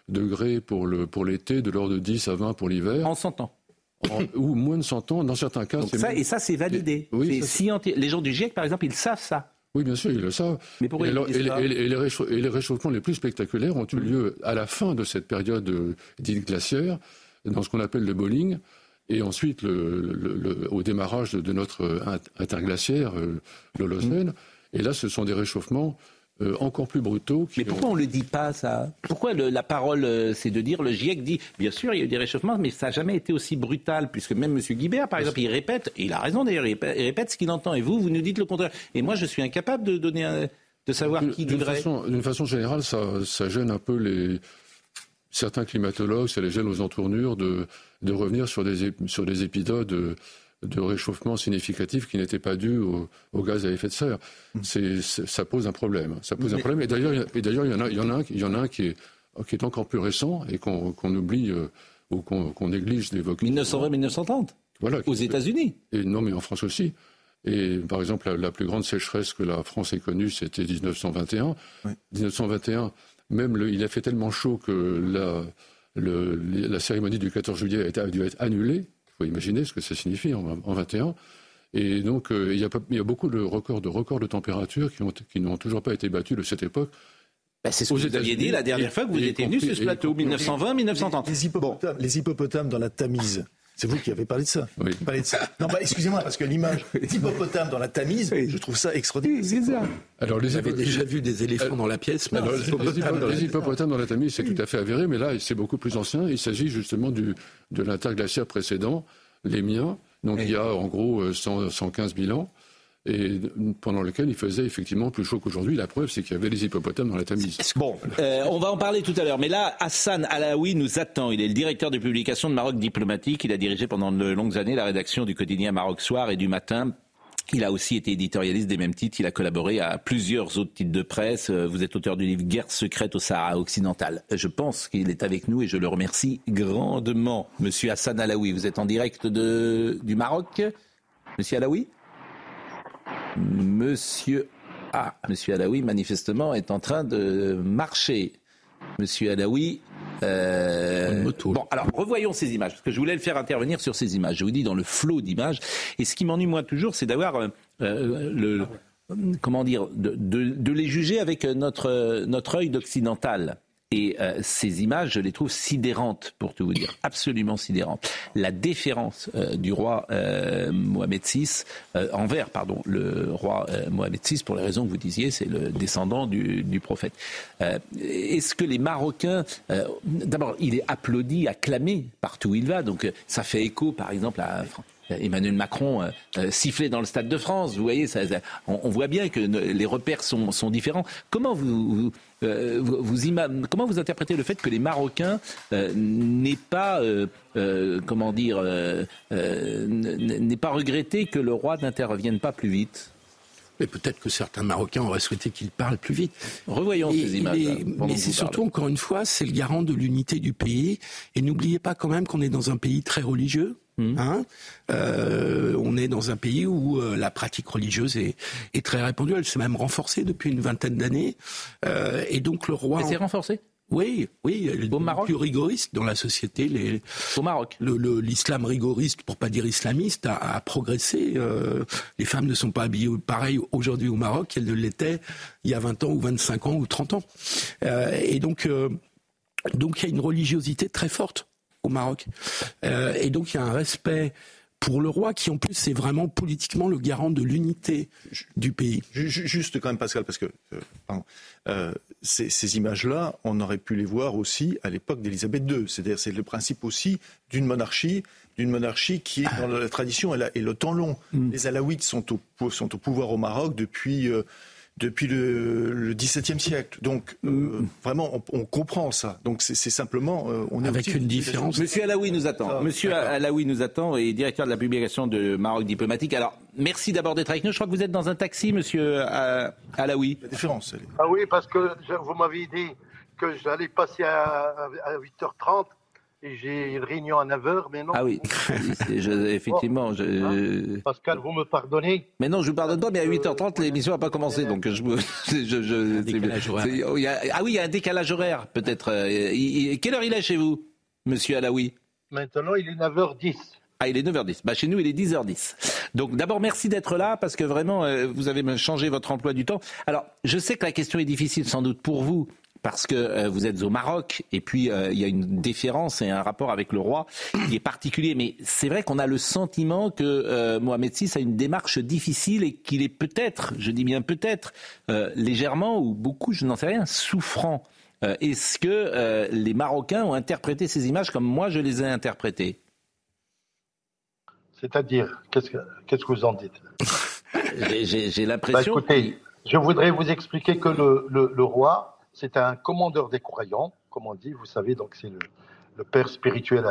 Speaker 20: degrés pour l'été, pour de l'ordre de 10 à 20 pour l'hiver.
Speaker 1: En 100 ans
Speaker 20: ou moins de 100 ans, dans certains cas.
Speaker 1: Ça, Et ça, c'est validé. Oui, Les gens du GIEC, par exemple, ils savent ça.
Speaker 20: Oui, bien sûr, ils le savent.
Speaker 1: Mais pourquoi et,
Speaker 20: et, les réchauffements les plus spectaculaires ont eu lieu à la fin de cette période euh, dite glaciaire, dans ce qu'on appelle le bowling, et ensuite le, au démarrage de notre interglaciaire, euh, l'Holocène. Et là, ce sont des réchauffements euh, encore plus brutaux.
Speaker 1: mais pourquoi on ne le dit pas, ça? Pourquoi la parole, euh, c'est de dire, le GIEC dit, bien sûr, il y a eu des réchauffements, mais ça n'a jamais été aussi brutal, puisque même M. Guibert, par exemple, il répète, et il a raison d'ailleurs, il répète ce qu'il entend, et vous, vous nous dites le contraire. Et moi, je suis incapable de donner de savoir qui
Speaker 20: D'une façon, générale, ça, ça, gêne un peu les... Certains climatologues, ça les gêne aux entournures de, de revenir sur des, sur des épisodes de réchauffement significatif qui n'était pas dû au, gaz à effet de serre. Mmh. ça pose un problème. Ça pose un problème. Et d'ailleurs, il y en a, il y en a un, il y en a un qui est, qui est encore plus récent et qu'on oublie euh, ou qu'on néglige d'évoquer.
Speaker 1: 1920-1930 Voilà. Aux États-Unis
Speaker 20: Et non, mais en France aussi. Et par exemple, la, plus grande sécheresse que la France ait connue, c'était 1921. 1921, même il a fait tellement chaud que la, la cérémonie du 14 juillet a dû être annulée faut imaginer ce que ça signifie en, 21. Et donc, euh, il, y a, beaucoup de records de, records de température qui n'ont toujours pas été battus de cette époque.
Speaker 1: Bah, c'est ce que vous aviez dit la dernière fois que vous étiez venu sur ce plateau, 1920-1930.
Speaker 7: Les, hippopotames, les hippopotames dans la Tamise. C'est vous qui avez parlé de ça. Oui. de ça. Non, bah, excusez-moi, parce que l'image d'hippopotame dans la Tamise, je trouve ça extraordinaire.
Speaker 6: C'est ça. Alors, les avez déjà vu des éléphants dans la pièce
Speaker 20: Alors, les, hippopotames, dans la Tamise, c'est tout à fait avéré, mais là, c'est beaucoup plus ancien. Il s'agit justement du, de l'interglaciaire précédent, les miens. Donc, il y a en gros 100, 115 000 ans et pendant lequel il faisait effectivement plus chaud qu'aujourd'hui. La preuve, c'est qu'il y avait des hippopotames dans la Tamise.
Speaker 1: Bon, euh, on va en parler tout à l'heure. Mais là, Hassan Alaoui nous attend. Il est le directeur de publication de Maroc Diplomatique. Il a dirigé pendant de longues années la rédaction du quotidien Maroc Soir et du Matin. Il a aussi été éditorialiste des mêmes titres. Il a collaboré à plusieurs autres titres de presse. Euh, vous êtes auteur du livre Guerre secrète au Sahara occidental. Je pense qu'il est avec nous et je le remercie grandement. Monsieur Hassan Alaoui, vous êtes en direct de, du Maroc. Monsieur Alaoui Monsieur A, Monsieur Alaoui, manifestement, est en train de marcher. Monsieur Alaoui. Euh... Bon, alors revoyons ces images, parce que je voulais le faire intervenir sur ces images. Je vous dis dans le flot d'images. Et ce qui m'ennuie moi toujours, c'est d'avoir euh, euh, le, comment dire, de, de, les juger avec notre notre œil d'occidental. Et euh, ces images, je les trouve sidérantes, pour tout vous dire, absolument sidérantes. La déférence euh, du roi euh, Mohamed VI envers, pardon, le roi Mohamed VI, pour les raisons que vous disiez, c'est le descendant du, du prophète. Est-ce que les Marocains, d'abord, il est applaudi, acclamé partout où il va, donc ça fait écho, par exemple, à Emmanuel Macron euh, euh, sifflait dans le Stade de France. Vous voyez, ça, on, voit bien que les repères sont, sont différents. Comment vous, vous, euh, comment vous interprétez le fait que les Marocains n'aient pas, comment dire, n'aient pas regretté que le roi n'intervienne pas plus vite?
Speaker 6: Mais peut-être que certains Marocains auraient souhaité qu'il parle plus vite.
Speaker 1: Revoyons ces images.
Speaker 6: mais c'est surtout, encore une fois, c'est le garant de l'unité du pays. Et n'oubliez pas quand même qu'on est dans un pays très religieux. Mmh. Hein euh, on est dans un pays où euh, la pratique religieuse est, est, très répandue. Elle s'est même renforcée depuis une vingtaine d'années. Euh, et donc le roi.
Speaker 1: Elle s'est renforcée?
Speaker 6: Oui, oui, elle est plus rigoriste dans la société. Les,
Speaker 1: Au Maroc.
Speaker 6: L'islam rigoriste, pour pas dire islamiste, a, a progressé. Euh, les femmes ne sont pas habillées pareil aujourd'hui au Maroc qu'elles ne l'étaient il y a 20 ans ou 25 ans ou 30 ans. Euh, et donc, euh, donc il y a une religiosité très forte au Maroc. Euh, et donc il y a un respect pour le roi, qui en plus est vraiment politiquement le garant de l'unité du pays.
Speaker 7: Juste quand même, Pascal, parce que euh, euh, ces, images-là, on aurait pu les voir aussi à l'époque d'Élisabeth II. C'est-à-dire, c'est le principe aussi d'une monarchie, d'une monarchie qui est dans la tradition et, le temps long. Mm. Les Alaouites sont au, sont au pouvoir au Maroc depuis depuis le, XVIIe siècle. Donc euh, mm. vraiment, on, comprend ça. Donc c'est simplement, euh, on est
Speaker 6: avec une différence.
Speaker 1: Monsieur Alaoui nous attend. Ah, Monsieur Alaoui nous attend et directeur de la publication de Maroc diplomatique. Alors merci d'abord d'être avec nous. Je crois que vous êtes dans un taxi, Monsieur euh, Alaoui.
Speaker 7: La différence.
Speaker 21: Ah oui, parce que vous m'aviez dit que j'allais passer à, 8h30 et j'ai une réunion à 9h, mais non.
Speaker 1: Ah oui, effectivement. Je...
Speaker 21: Hein Pascal, vous me pardonnez
Speaker 1: Mais non, je vous pardonne pas, mais à 8h30, l'émission n'a pas commencé, donc je... je, ah oui, il y a un décalage horaire, peut-être. Euh, quelle heure il est chez vous, monsieur Alaoui?
Speaker 21: Maintenant, il est 9h10.
Speaker 1: Ah, il est 9h10. Bah, chez nous, il est 10h10. Donc, d'abord, merci d'être là parce que vraiment, euh, vous avez changé votre emploi du temps. Alors, je sais que la question est difficile sans doute pour vous parce que euh, vous êtes au Maroc et puis euh, il y a une déférence et un rapport avec le roi qui est particulier. Mais c'est vrai qu'on a le sentiment que Mohamed VI a une démarche difficile et qu'il est peut-être, je dis bien peut-être, légèrement ou beaucoup, je n'en sais rien, souffrant. Est-ce que les Marocains ont interprété ces images comme moi je les ai interprétées?
Speaker 21: C'est-à-dire, qu'est-ce que, vous en dites?
Speaker 1: J'ai l'impression.
Speaker 21: Bah, écoutez, je voudrais vous expliquer que le, roi, c'est un commandeur des croyants, comme on dit, vous savez, donc c'est le, père spirituel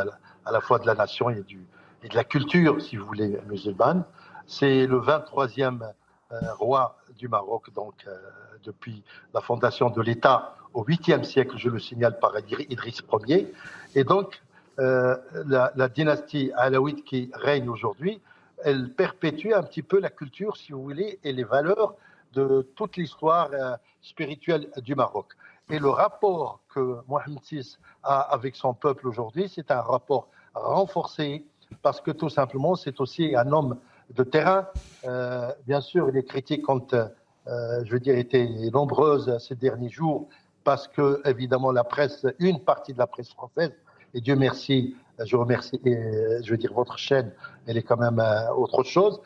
Speaker 21: à la, fois de la nation et, de la culture, si vous voulez, musulmane. C'est le 23e euh, roi du Maroc, donc euh, depuis la fondation de l'État au 8e siècle, je le signale par Idriss Ier. Et donc, euh, la, dynastie alaouite qui règne aujourd'hui, elle perpétue un petit peu la culture, si vous voulez, et les valeurs de toute l'histoire euh, spirituelle du Maroc. Et le rapport que Mohamed VI a avec son peuple aujourd'hui, c'est un rapport renforcé, parce que tout simplement, c'est aussi un homme de terrain. Euh, bien sûr, les critiques ont, je veux dire, été nombreuses ces derniers jours, parce que, évidemment, la presse, une partie de la presse française, et Dieu merci, je remercie, je veux dire, votre chaîne, elle est quand même euh, autre chose,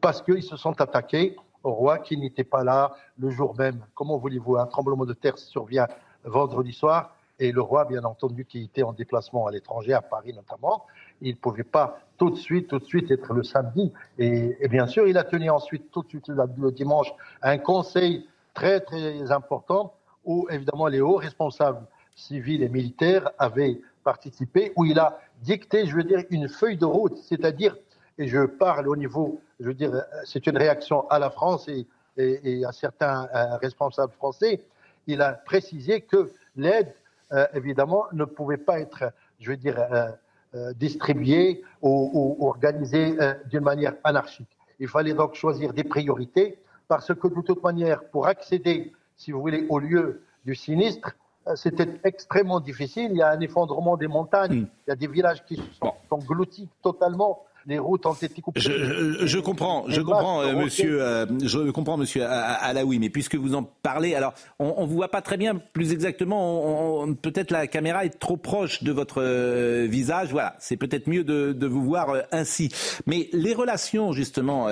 Speaker 21: parce qu'ils se sont attaqués au roi qui n'était pas là le jour même. Comment voulez-vous Un tremblement de terre survient vendredi soir, et le roi, bien entendu, qui était en déplacement à l'étranger, à Paris notamment, il ne pouvait pas tout de suite, tout de suite être le samedi. Et, bien sûr, il a tenu ensuite, tout de suite, le dimanche, un conseil très, très important où, évidemment, les hauts responsables civils et militaires avaient participé, où il a dicté, je veux dire, une feuille de route, c'est-à-dire, et je parle au niveau, je veux dire, c'est une réaction à la France et, et, à certains euh, responsables français, il a précisé que l'aide, euh, évidemment, ne pouvait pas être, je veux dire, euh, distribuée ou, ou organisée d'une manière anarchique. Il fallait donc choisir des priorités parce que de toute manière, pour accéder, si vous voulez, au lieu du sinistre, c'était extrêmement difficile. Il y a un effondrement des montagnes, hmm. il y a des villages qui sont engloutis totalement les routes ont été coupées.
Speaker 1: Je, comprends, je comprends, euh, monsieur, euh, je comprends, monsieur Alaoui, mais puisque vous en parlez, alors on, ne vous voit pas très bien, plus exactement, peut-être la caméra est trop proche de votre euh, visage, voilà, c'est peut-être mieux de, vous voir ainsi. Mais les relations justement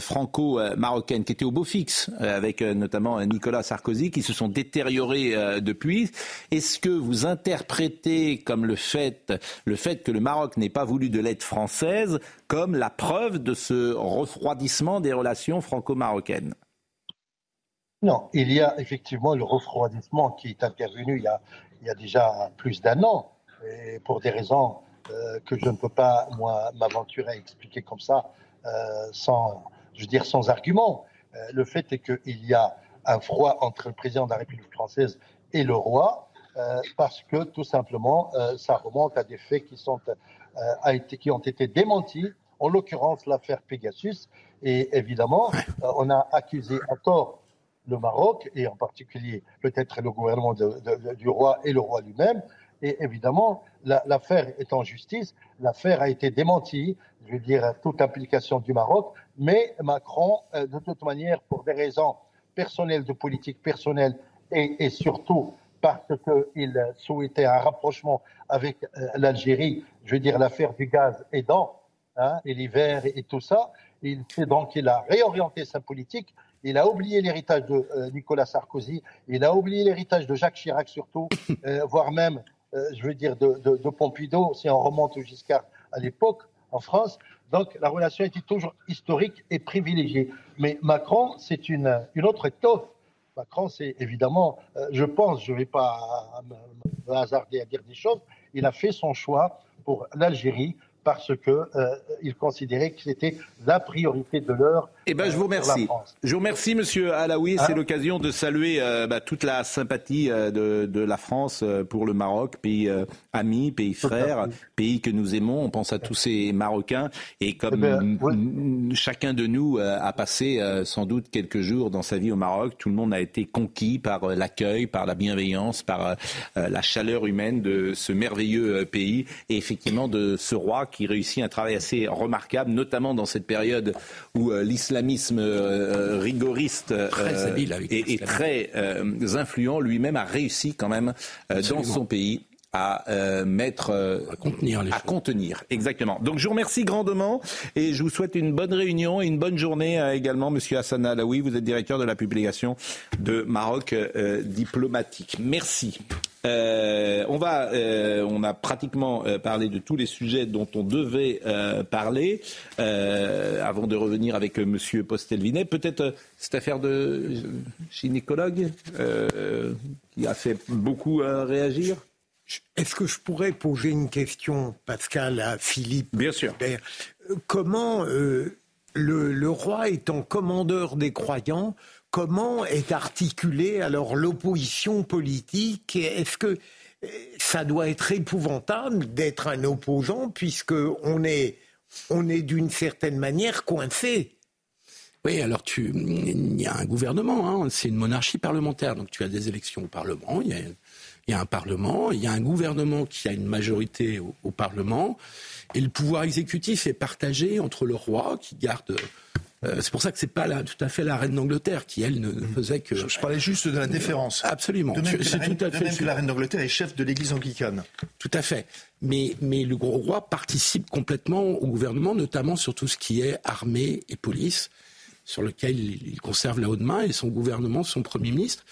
Speaker 1: franco-marocaines qui étaient au beau fixe, avec notamment Nicolas Sarkozy, qui se sont détériorées depuis, est-ce que vous interprétez comme le fait, le fait que le Maroc n'ait pas voulu de l'aide française comme la preuve de ce refroidissement des relations franco-marocaines
Speaker 21: Non, il y a effectivement le refroidissement qui est intervenu il y a, déjà plus d'un an, et pour des raisons euh, que je ne peux pas, moi, m'aventurer à expliquer comme ça, euh, sans, je veux dire, sans argument. Euh, le fait est qu'il y a un froid entre le président de la République française et le roi, parce que tout simplement, ça remonte à des faits qui sont a été, qui ont été démentis, en l'occurrence l'affaire Pegasus. Et évidemment, euh, on a accusé encore le Maroc, et en particulier peut-être le gouvernement du roi et le roi lui-même. Et évidemment, l'affaire est en justice, l'affaire a été démentie, je veux dire, toute implication du Maroc, mais Macron, euh, de toute manière, pour des raisons personnelles, de politique personnelle, et, et surtout parce qu'il souhaitait un rapprochement avec euh, l'Algérie, je veux dire l'affaire du gaz aidant, hein, et l'hiver et, tout ça. Il donc, il a réorienté sa politique. Il a oublié l'héritage de euh, Nicolas Sarkozy. Il a oublié l'héritage de Jacques Chirac surtout, euh, voire même, je veux dire, de, Pompidou, si on remonte jusqu'à à l'époque en France. Donc la relation était toujours historique et privilégiée. Mais Macron, c'est une, une autre étoffe Macron, c'est évidemment, euh, je pense, je ne vais pas me hasarder à dire des choses, il a fait son choix pour l'Algérie parce qu'il euh, considérait que c'était la priorité de l'heure
Speaker 1: Eh ben, je vous remercie. Je vous remercie, Monsieur Alaoui. C'est ah. l'occasion de saluer euh, bah, toute la sympathie euh, de, de, la France euh, pour le Maroc, pays ami, pays frère, pays que nous aimons. On pense à tous ces Marocains. Et comme eh ben, chacun de nous a passé sans doute quelques jours dans sa vie au Maroc, tout le monde a été conquis par l'accueil, par la bienveillance, par la chaleur humaine de ce merveilleux pays et effectivement de ce roi qui réussit un travail assez remarquable, notamment dans cette période où l'islam l'islamisme euh, rigoriste euh, et, très euh, influent, lui-même a réussi quand même dans son pays à mettre
Speaker 6: à contenir
Speaker 1: à contenir exactement. Donc je vous remercie grandement et je vous souhaite une bonne réunion et une bonne journée également monsieur Hassan Alaoui, vous êtes directeur de la publication de Maroc diplomatique. Merci. Euh, on va, euh, on a pratiquement euh, parlé de tous les sujets dont on devait parler avant de revenir avec Monsieur Postelvinet. Peut-être cette affaire de gynécologue qui a fait beaucoup réagir?
Speaker 5: Est-ce que je pourrais poser une question, Pascal, à Philippe
Speaker 1: Bien sûr.
Speaker 5: Comment le, le, roi étant commandeur des croyants comment est articulée alors l'opposition politique? Est-ce que euh, ça doit être épouvantable d'être un opposant puisque on est, on est d'une certaine manière coincé?
Speaker 6: Oui, alors tu, il y a un gouvernement, hein, c'est une monarchie parlementaire, donc tu as des élections au Parlement, il y a, un Parlement, il y a un gouvernement qui a une majorité au Parlement, et le pouvoir exécutif est partagé entre le roi qui garde euh, c'est pour ça que c'est pas tout à fait la reine d'Angleterre qui, elle, ne, faisait que.
Speaker 7: Je, parlais juste de la déférence.
Speaker 6: Absolument.
Speaker 7: De même, que, la reine, tout à fait que la reine d'Angleterre est chef de l'Église anglicane.
Speaker 6: Tout à fait. Mais, mais le gros roi participe complètement au gouvernement, notamment sur tout ce qui est armée et police, sur lequel il conserve la haute main, et son gouvernement, son premier ministre,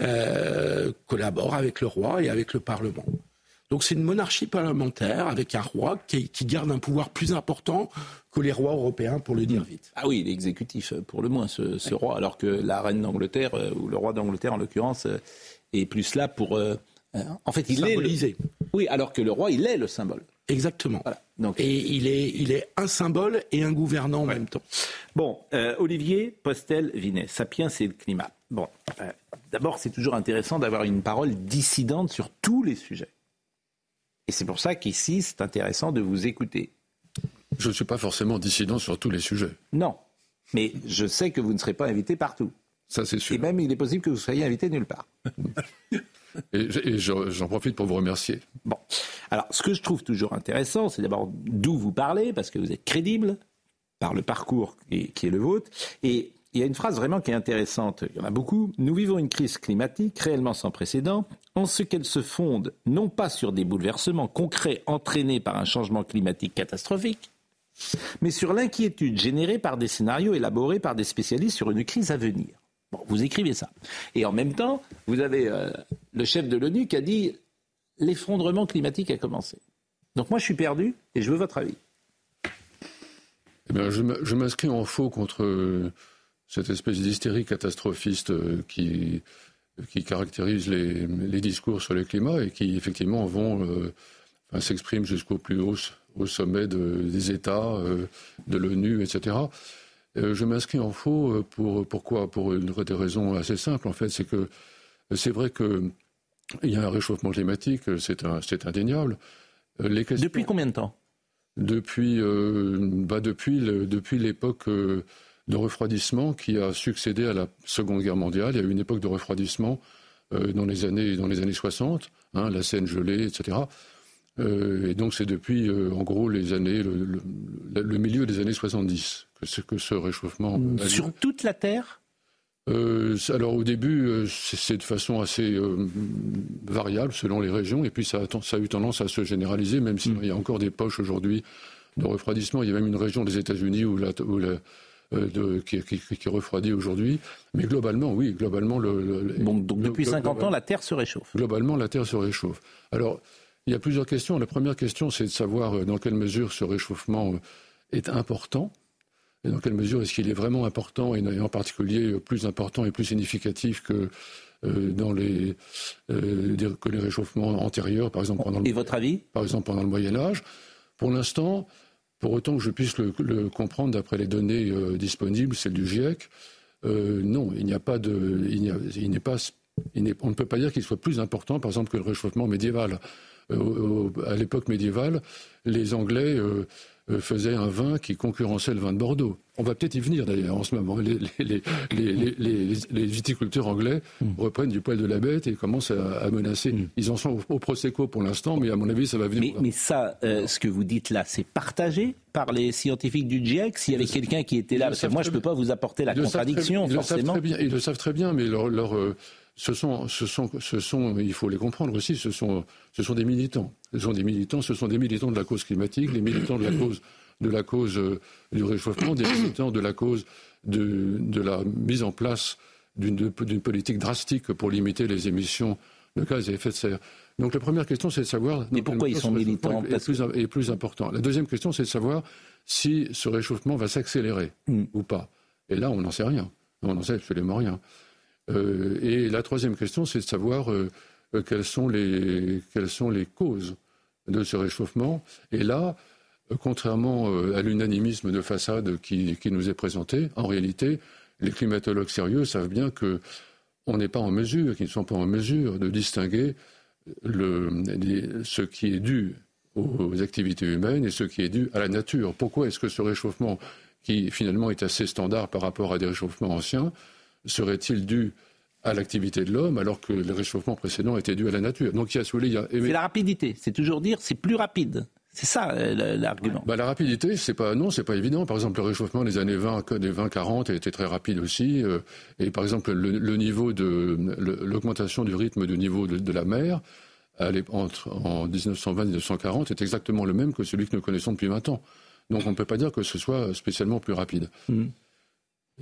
Speaker 6: euh, collabore avec le roi et avec le Parlement. Donc c'est une monarchie parlementaire avec un roi qui, garde un pouvoir plus important que les rois européens, pour le dire vite.
Speaker 1: Ah oui, il est exécutif, pour le moins, ce, roi, alors que la reine d'Angleterre, euh, ou le roi d'Angleterre en l'occurrence, euh, est plus là pour... Euh, en fait, il
Speaker 6: Symboliser.
Speaker 1: est... Oui, alors que le roi, il est le symbole.
Speaker 6: Exactement. Donc, et il est, il est un symbole et un gouvernant en même temps.
Speaker 1: Bon, Olivier Postel-Vinet, Sapiens et le climat. Bon, d'abord, c'est toujours intéressant d'avoir une parole dissidente sur tous les sujets. Et c'est pour ça qu'ici, c'est intéressant de vous écouter.
Speaker 20: Je ne suis pas forcément dissident sur tous les sujets.
Speaker 1: Non, mais je sais que vous ne serez pas invité partout.
Speaker 20: Ça, c'est sûr.
Speaker 1: Et même, il est possible que vous soyez invité nulle part.
Speaker 20: et, j'en profite pour vous remercier.
Speaker 1: Bon. Alors, ce que je trouve toujours intéressant, c'est d'abord d'où vous parlez, parce que vous êtes crédible par le parcours qui est le vôtre. Et il y a une phrase vraiment qui est intéressante. Il y en a beaucoup. Nous vivons une crise climatique réellement sans précédent en ce qu'elle se fonde non pas sur des bouleversements concrets entraînés par un changement climatique catastrophique, mais sur l'inquiétude générée par des scénarios élaborés par des spécialistes sur une crise à venir. Vous écrivez ça. Et en même temps, vous avez euh, le chef de l'ONU qui a dit l'effondrement climatique a commencé. Donc moi, je suis perdu et je veux votre avis.
Speaker 20: Eh bien, je m'inscris en faux contre cette espèce d'hystérie catastrophiste euh, qui, qui caractérise les, discours sur le climat et qui effectivement vont euh, s'expriment jusqu'au plus haut au sommet des États, euh, de l'ONU, etc. je m'inscris en faux pour pourquoi? Pour une, des raisons assez simples en fait, c'est que c'est vrai que il y a un réchauffement climatique, c'est indéniable.
Speaker 1: Les questions, depuis combien de temps?
Speaker 20: Depuis, bah depuis, depuis l'époque de refroidissement qui a succédé à la Seconde Guerre mondiale. Il y a eu une époque de refroidissement euh, dans, les années, dans les années 60, hein, la Seine gelée, etc. Euh, et donc c'est depuis, euh, en gros, les années, le, milieu des années 70 que, ce, que ce réchauffement.
Speaker 1: Sur toute la Terre
Speaker 20: alors au début, c'est de façon assez variable selon les régions, et puis ça a, ça a, eu tendance à se généraliser, même s'il mm. y a encore des poches aujourd'hui de refroidissement. Il y a même une région des États-Unis où, la, où la, euh, de, qui, qui, refroidit aujourd'hui. Mais globalement, oui, globalement. Le,
Speaker 1: donc, depuis 50 ans, la Terre se réchauffe.
Speaker 20: Globalement, la Terre se réchauffe. Alors, il y a plusieurs questions. La première question, c'est de savoir euh, dans quelle mesure ce réchauffement euh, est important. Et dans quelle mesure est-ce qu'il est vraiment important, et en particulier plus important et plus significatif que dans les, que les réchauffements antérieurs, par exemple
Speaker 1: pendant et votre avis?
Speaker 20: Par exemple pendant le Moyen Âge? Pour l'instant, Pour autant que je puisse le, comprendre d'après les données disponibles, celles du GIEC, non, il n'y a pas de, il n'est pas, on ne peut pas dire qu'il soit plus important, par exemple, que le réchauffement médiéval. à l'époque médiévale, les Anglais euh, faisait un vin qui concurrençait le vin de Bordeaux. On va peut-être y venir d'ailleurs en ce moment. Les, viticulteurs anglais hmm. reprennent du poil de la bête et commencent à, menacer. Hmm. Ils en sont au, Prosecco pour l'instant, mais à mon avis, ça va venir.
Speaker 1: Mais, ça, euh, ce que vous dites là, c'est partagé par les scientifiques du GIEC S'il y avait quelqu'un qui était là, parce que moi, je ne peux pas vous apporter la contradiction, forcément.
Speaker 20: ils le savent très bien, mais leur, euh, ce sont, ce sont, ce sont, il faut les comprendre aussi, ce sont, ce sont des militants. Ce sont des militants, ce sont des militants de la cause climatique, des militants de la cause, de la cause euh, du réchauffement, des militants de la cause de, de la mise en place d'une politique drastique pour limiter les émissions de gaz à effet de serre. Donc la première question, c'est de savoir.
Speaker 1: Mais pourquoi ils sont militants
Speaker 20: est, plus, est plus important. La deuxième question, c'est de savoir si ce réchauffement va s'accélérer hmm. ou pas. Et là, on n'en sait rien. On n'en sait absolument rien. Euh, et la troisième question, c'est de savoir euh, quelles, sont les, quelles sont les causes de ce réchauffement. Et là, contrairement à l'unanimisme de façade qui, nous est présenté, en réalité, les climatologues sérieux savent bien que on n'est pas en mesure, qu'ils ne sont pas en mesure de distinguer ce qui est dû aux activités humaines et ce qui est dû à la nature. Pourquoi est-ce que ce réchauffement, qui finalement est assez standard par rapport à des réchauffements anciens, serait-il dû à l'activité de l'homme alors que le réchauffement précédent était dû à la nature Donc il y a, il y a...
Speaker 1: C'est la rapidité, c'est toujours dire c'est plus rapide. C'est ça euh, l'argument.
Speaker 20: Bah, la rapidité, c'est pas non, c'est pas évident. Par exemple, le réchauffement des années 20, des 20-40 était très rapide aussi. Euh, et par exemple, le, niveau de l'augmentation du rythme du niveau de, la mer entre, en 1920 et 1940 est exactement le même que celui que nous connaissons depuis 20 ans. Donc on ne peut pas dire que ce soit spécialement plus rapide. Mmh.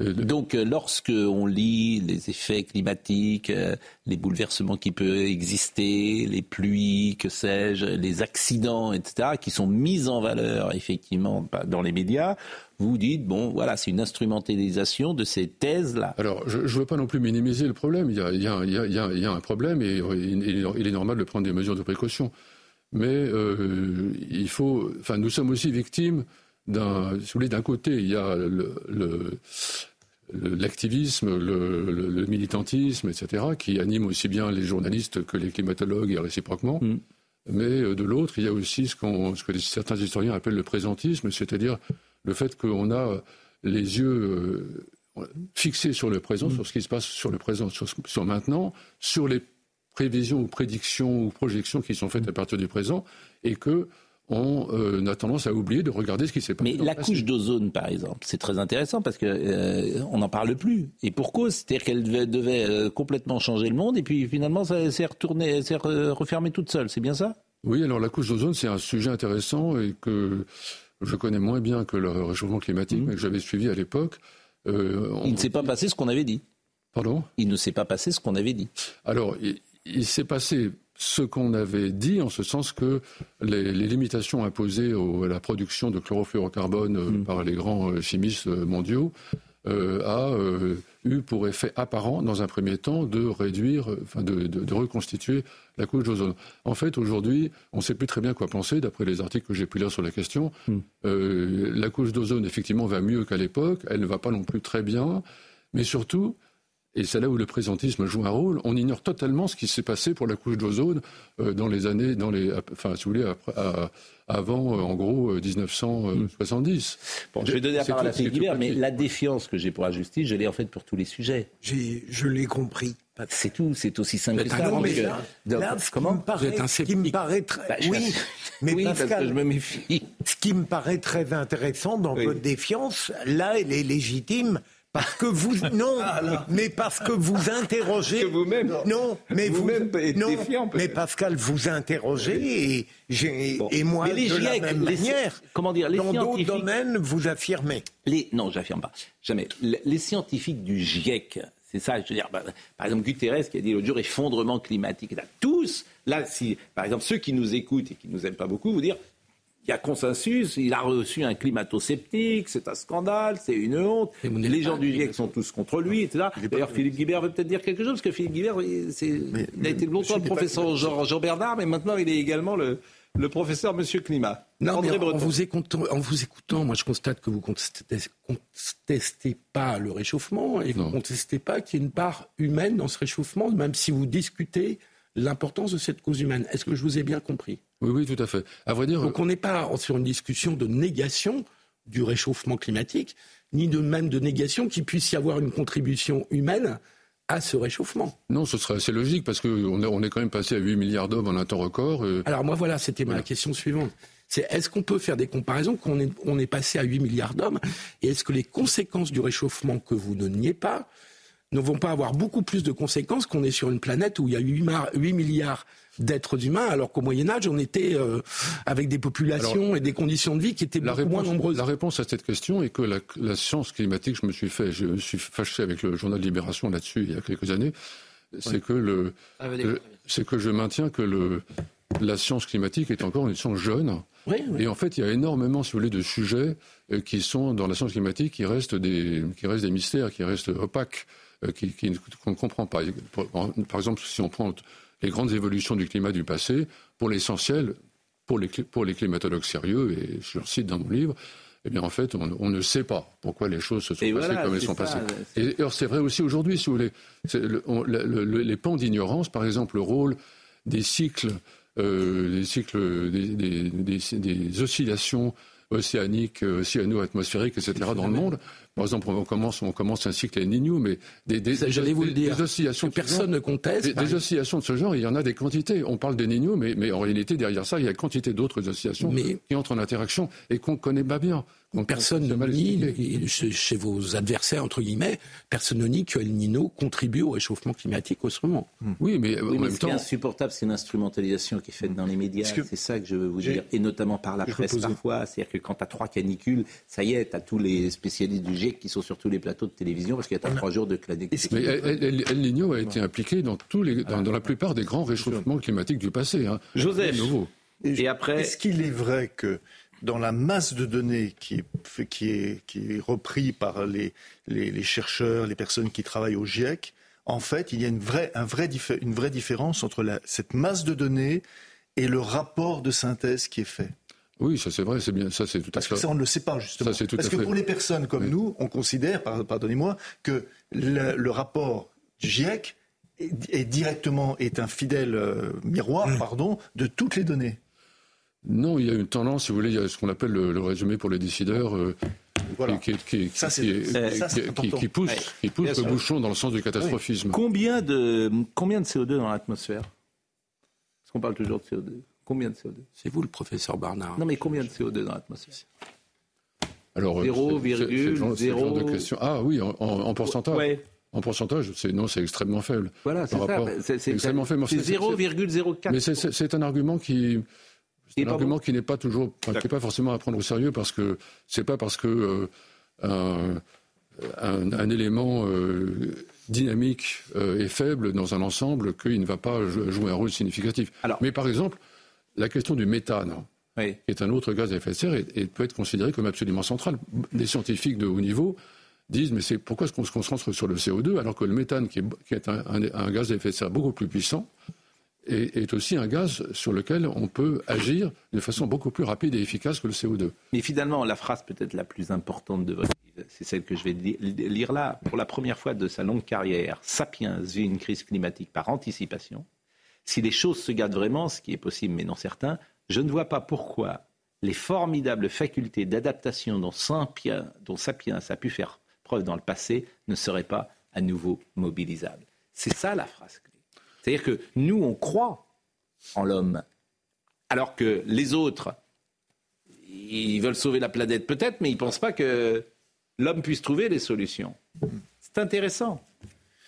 Speaker 1: Donc, euh, lorsque on lit les effets climatiques, euh, les bouleversements qui peuvent exister, les pluies, que sais-je, les accidents, etc., qui sont mis en valeur effectivement dans les médias, vous dites bon, voilà, c'est une instrumentalisation de ces thèses-là.
Speaker 20: Alors, je ne veux pas non plus minimiser le problème. Il y a, un problème et il est normal de prendre des mesures de précaution. Mais euh, il faut, enfin, nous sommes aussi victimes d'un, d'un côté, il y a le, l'activisme, le, militantisme, etc., qui anime aussi bien les journalistes que les climatologues et réciproquement. Mm. Mais euh, de l'autre, il y a aussi ce, ce, que certains historiens appellent le présentisme, c'est-à-dire le fait qu'on a les yeux euh, fixés sur le présent, mm. sur ce qui se passe sur le présent, sur, sur maintenant, sur les prévisions ou prédictions ou projections qui sont faites à partir du présent, et que on a tendance à oublier de regarder ce qui s'est passé.
Speaker 1: Mais la couche d'ozone, par exemple, c'est très intéressant parce que euh, on n'en parle plus. Et pour cause, c'est-à-dire qu'elle devait, euh, complètement changer le monde, et puis finalement, ça s'est retourné, s'est refermé toute seule. C'est bien ça?
Speaker 20: Oui. Alors la couche d'ozone, c'est un sujet intéressant et que je connais moins bien que le réchauffement climatique, mmh. mais que j'avais suivi à l'époque.
Speaker 1: Euh, il ne s'est pas passé ce qu'on avait dit.
Speaker 20: Pardon?
Speaker 1: Il ne s'est pas passé ce qu'on avait dit.
Speaker 20: Alors, il s'est passé ce qu'on avait dit, en ce sens que les, limitations imposées à la production de chlorofluorocarbone euh, mm. par les grands euh, chimistes euh, mondiaux a eu pour effet apparent, dans un premier temps, de réduire, enfin de, reconstituer la couche d'ozone. En fait, aujourd'hui, on ne sait plus très bien quoi penser, d'après les articles que j'ai pu lire sur la question. Mm. la couche d'ozone, effectivement, va mieux qu'à l'époque. Elle ne va pas non plus très bien. Mais surtout, et c'est là où le présentisme joue un rôle. On ignore totalement ce qui s'est passé pour la couche d'ozone euh, dans les années, dans les, enfin, si vous voulez, avant, euh, en gros, 1970.
Speaker 1: Euh, bon, je vais donner la parole à Philippe Guibert, mais la défiance que j'ai pour la justice, je l'ai en fait pour tous les sujets.
Speaker 5: Je l'ai compris.
Speaker 1: C'est tout, c'est aussi simple que ça.
Speaker 5: comment me paraît, ce qui me paraît très, bah, oui, mais Pascal, je me méfie. Ce qui me paraît très intéressant dans votre défiance, là, elle est légitime parce que vous non, ah, mais parce que vous interrogez.
Speaker 1: vous-même.
Speaker 5: Non, mais vous, non, mais Pascal, vous interrogez et, et moi les de la même manière.
Speaker 1: Comment dire les
Speaker 5: Dans d'autres domaines, vous affirmez.
Speaker 1: Les non, j'affirme pas. Jamais. Les scientifiques du GIEC. C'est ça, je veux dire, bah, par exemple, Guterres qui a dit l'autre jour effondrement climatique. Tous, là, si, par exemple, ceux qui nous écoutent et qui nous aiment pas beaucoup, vous dire il y a consensus, il a reçu un climato-sceptique, c'est un scandale, c'est une honte. Les gens du GIEC sont tous contre lui, etc. D'ailleurs, Philippe Guibert veut peut-être dire quelque chose, parce que Philippe Guibert, il a été longtemps le professeur Jean, Jean, Bernard, mais maintenant il est également le,
Speaker 22: le professeur Monsieur Climat.
Speaker 6: Non, en, vous écoutant, en vous écoutant, moi je constate que vous ne contestez, pas le réchauffement et vous ne contestez pas qu'il y ait une part humaine dans ce réchauffement, même si vous discutez l'importance de cette cause humaine. Est-ce que je vous ai bien compris?
Speaker 20: Oui, oui, tout à fait. À vrai dire,
Speaker 6: Donc on n'est pas sur une discussion de négation du réchauffement climatique, ni de même de négation qu'il puisse y avoir une contribution humaine à ce réchauffement.
Speaker 20: Non, ce serait assez logique parce qu'on on est quand même passé à 8 milliards d'hommes en un temps record.
Speaker 6: Euh. Alors moi voilà, c'était ma question suivante. C'est est-ce qu'on peut faire des comparaisons qu'on est, on est passé à 8 milliards d'hommes et est-ce que les conséquences du réchauffement que vous ne niez pas ne vont pas avoir beaucoup plus de conséquences qu'on est sur une planète où il y a 8, milliards d'êtres humains, alors qu'au Moyen Âge, on était euh, avec des populations et des conditions de vie qui étaient beaucoup moins nombreuses.
Speaker 20: La réponse à cette question est que la, science climatique, je me suis fait, je me suis fâché avec le journal Libération là-dessus il y a quelques années, c'est que le, ah, c'est que je maintiens que le, la science climatique est encore une science jeune. Et en fait, il y a énormément, si vous voulez, de sujets euh, qui sont dans la science climatique qui restent des, qui restent des mystères, qui restent opaques. Euh, qu'on ne comprend pas. Par exemple, si on prend les grandes évolutions du climat du passé, pour l'essentiel, pour les, pour les climatologues sérieux, et je le cite dans mon livre, eh bien, en fait, on, ne sait pas pourquoi les choses se sont passées comme elles sont passées. Et, c'est vrai aussi aujourd'hui, si vous voulez. les pans d'ignorance, par exemple, le rôle des cycles, euh, des, cycles des, des, oscillations océaniques, euh, océano-atmosphériques, etc., dans le monde. Par exemple, on commence, on commence un cycle El Niño, mais
Speaker 6: des, des, j'allais vous le dire, des oscillations que personne ne conteste.
Speaker 20: Des, oscillations de ce genre, il y en a des quantités. On parle des Niño, mais, mais en réalité, derrière ça, il y a quantité d'autres oscillations qui entrent en interaction et qu'on ne connaît pas bien.
Speaker 6: Donc, personne ne nie, chez, vos adversaires, entre guillemets, personne ne nie que El Nino contribue au réchauffement climatique autrement.
Speaker 1: Hmm. Oui, mais en même ce temps. Ce qui est insupportable, c'est l'instrumentalisation qui est faite dans les médias. C'est ça que je veux vous dire. Et notamment par la presse parfois. C'est-à-dire que quand tu as trois canicules, ça y est, tu as tous les spécialistes du GIEC qui sont sur tous les plateaux de télévision parce qu'il y a trois jours de canicule.
Speaker 20: Mais El, Nino a été impliqué dans, tous les, dans, la plupart des grands réchauffements climatiques du passé. Hein.
Speaker 22: Joseph.
Speaker 7: Et, après. Est-ce qu'il est vrai que dans la masse de données qui est, qui est, qui est repris par les, les, chercheurs, les personnes qui travaillent au GIEC, en fait, il y a une vraie, un vrai, une vraie différence entre la, cette masse de données et le rapport de synthèse qui est fait.
Speaker 20: Oui, ça c'est vrai, c'est bien, ça c'est tout
Speaker 7: à fait. Parce que ça on ne le sait pas justement. Parce que pour les personnes comme nous, on considère, pardonnez-moi, que le, rapport du GIEC est, directement est un fidèle euh, miroir, mmh. pardon, de toutes les données.
Speaker 20: Non, il y a une tendance, si vous voulez, il y a ce qu'on appelle le, résumé pour les décideurs. qui, pousse, qui pousse le bouchon dans le sens du catastrophisme.
Speaker 1: Combien, de, combien de CO2 dans l'atmosphère? Parce qu'on parle toujours de CO2. Combien de CO2
Speaker 6: C'est vous le professeur Barnard.
Speaker 1: Non, mais combien de CO2 dans l'atmosphère?
Speaker 20: Alors, 0,0 Ah oui, en, pourcentage. En pourcentage, c'est non, c'est extrêmement faible.
Speaker 1: Voilà, c'est ça. C'est extrêmement faible. C'est 0,04.
Speaker 20: Mais c'est un argument qui c'est un argument qui n'est pas toujours, qui n'est pas forcément à prendre au sérieux parce que c'est pas parce que euh, un, élément euh, dynamique euh, est faible dans un ensemble qu'il ne va pas jouer un rôle significatif. Mais par exemple, la question du méthane, qui est un autre gaz à effet de serre, et, peut être considéré comme absolument central. Les scientifiques de haut niveau disent mais c'est pourquoi est-ce qu'on se concentre sur le CO2 alors que le méthane, qui est, un, un, gaz à effet de serre beaucoup plus puissant, est, aussi un gaz sur lequel on peut agir de façon beaucoup plus rapide et efficace que le CO2.
Speaker 1: Mais finalement, la phrase peut-être la plus importante de votre livre, c'est celle que je vais lire là. Pour la première fois de sa longue carrière, Sapiens vit une crise climatique par anticipation. Si les choses se gardent vraiment, ce qui est possible mais non certain, je ne vois pas pourquoi les formidables facultés d'adaptation dont Sapiens, dont Sapiens a pu faire preuve dans le passé ne seraient pas à nouveau mobilisables. C'est ça la phrase c'est-à-dire que nous, on croit en l'homme, alors que les autres, ils veulent sauver la planète peut-être, mais ils ne pensent pas que l'homme puisse trouver des solutions. C'est intéressant.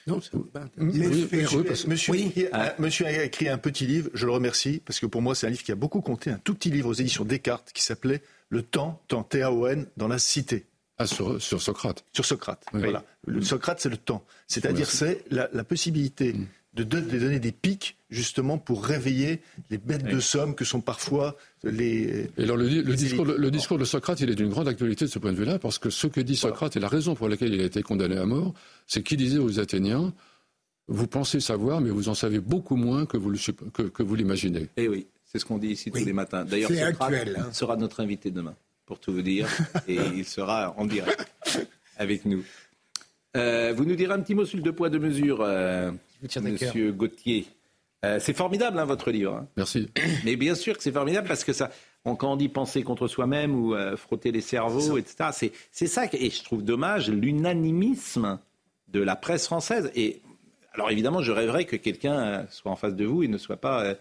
Speaker 7: Non, pas monsieur, a écrit un petit livre, je le remercie, parce que pour moi c'est un livre qui a beaucoup compté, un tout petit livre aux éditions Descartes qui s'appelait Le temps, temps T-A-O-N, dans la cité.
Speaker 20: Ah, sur, Socrate.
Speaker 7: Sur Socrate, voilà. Le Socrate, c'est le temps. C'est-à-dire, c'est la, possibilité mm de, donner des pics justement pour réveiller les bêtes de somme que sont parfois les.
Speaker 20: Et alors le, discours, le, discours, de Socrate, il est d'une grande actualité de ce point de vue-là, parce que ce que dit Socrate et la raison pour laquelle il a été condamné à mort, c'est qu'il disait aux Athéniens vous pensez savoir, mais vous en savez beaucoup moins que vous, que, l'imaginez.
Speaker 1: Eh oui. C'est ce qu'on dit ici tous les matins. D'ailleurs,
Speaker 5: actuel, hein.
Speaker 1: sera notre invité demain, pour tout vous dire, et il sera en direct avec nous. Euh, vous nous direz un petit mot sur le deux poids, deux mesures, euh, Monsieur Gauthier. Euh, c'est formidable, hein, votre livre. Hein.
Speaker 20: Merci.
Speaker 1: Mais bien sûr que c'est formidable parce que ça, quand on dit penser contre soi-même ou frotter les cerveaux, etc., c'est ça. Et je trouve dommage l'unanimisme de la presse française. Et alors évidemment, je rêverais que quelqu'un soit en face de vous et ne soit pas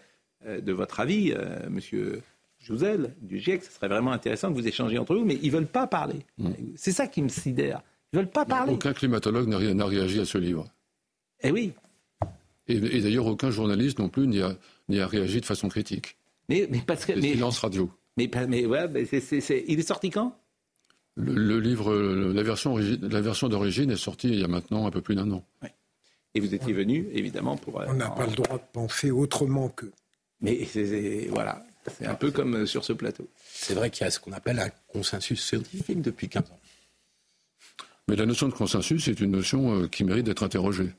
Speaker 1: de votre avis, Monsieur Jouzel, du GIEC. Ce serait vraiment intéressant que vous échangiez entre vous, mais ils veulent pas parler. Mm. C'est ça qui me sidère. Ils veulent pas parler.
Speaker 20: Aucun climatologue n'a réagi à ce livre.
Speaker 1: Eh oui.
Speaker 20: Et, d'ailleurs, aucun journaliste non plus n'y a, a, réagi de façon critique.
Speaker 1: Mais, mais parce que. Mais,
Speaker 20: silence radio.
Speaker 1: Mais, mais ouais, il est sorti quand?
Speaker 20: Le, livre, la version, la version d'origine est sortie il y a maintenant un peu plus d'un an.
Speaker 1: Et vous étiez venu, évidemment, pour.
Speaker 5: On n'a pas le droit de penser autrement que.
Speaker 1: Mais voilà, c'est un peu comme euh, sur ce plateau.
Speaker 6: C'est vrai qu'il y a ce qu'on appelle un consensus scientifique depuis 15 ans.
Speaker 20: Mais la notion de consensus est une notion euh, qui mérite d'être interrogée.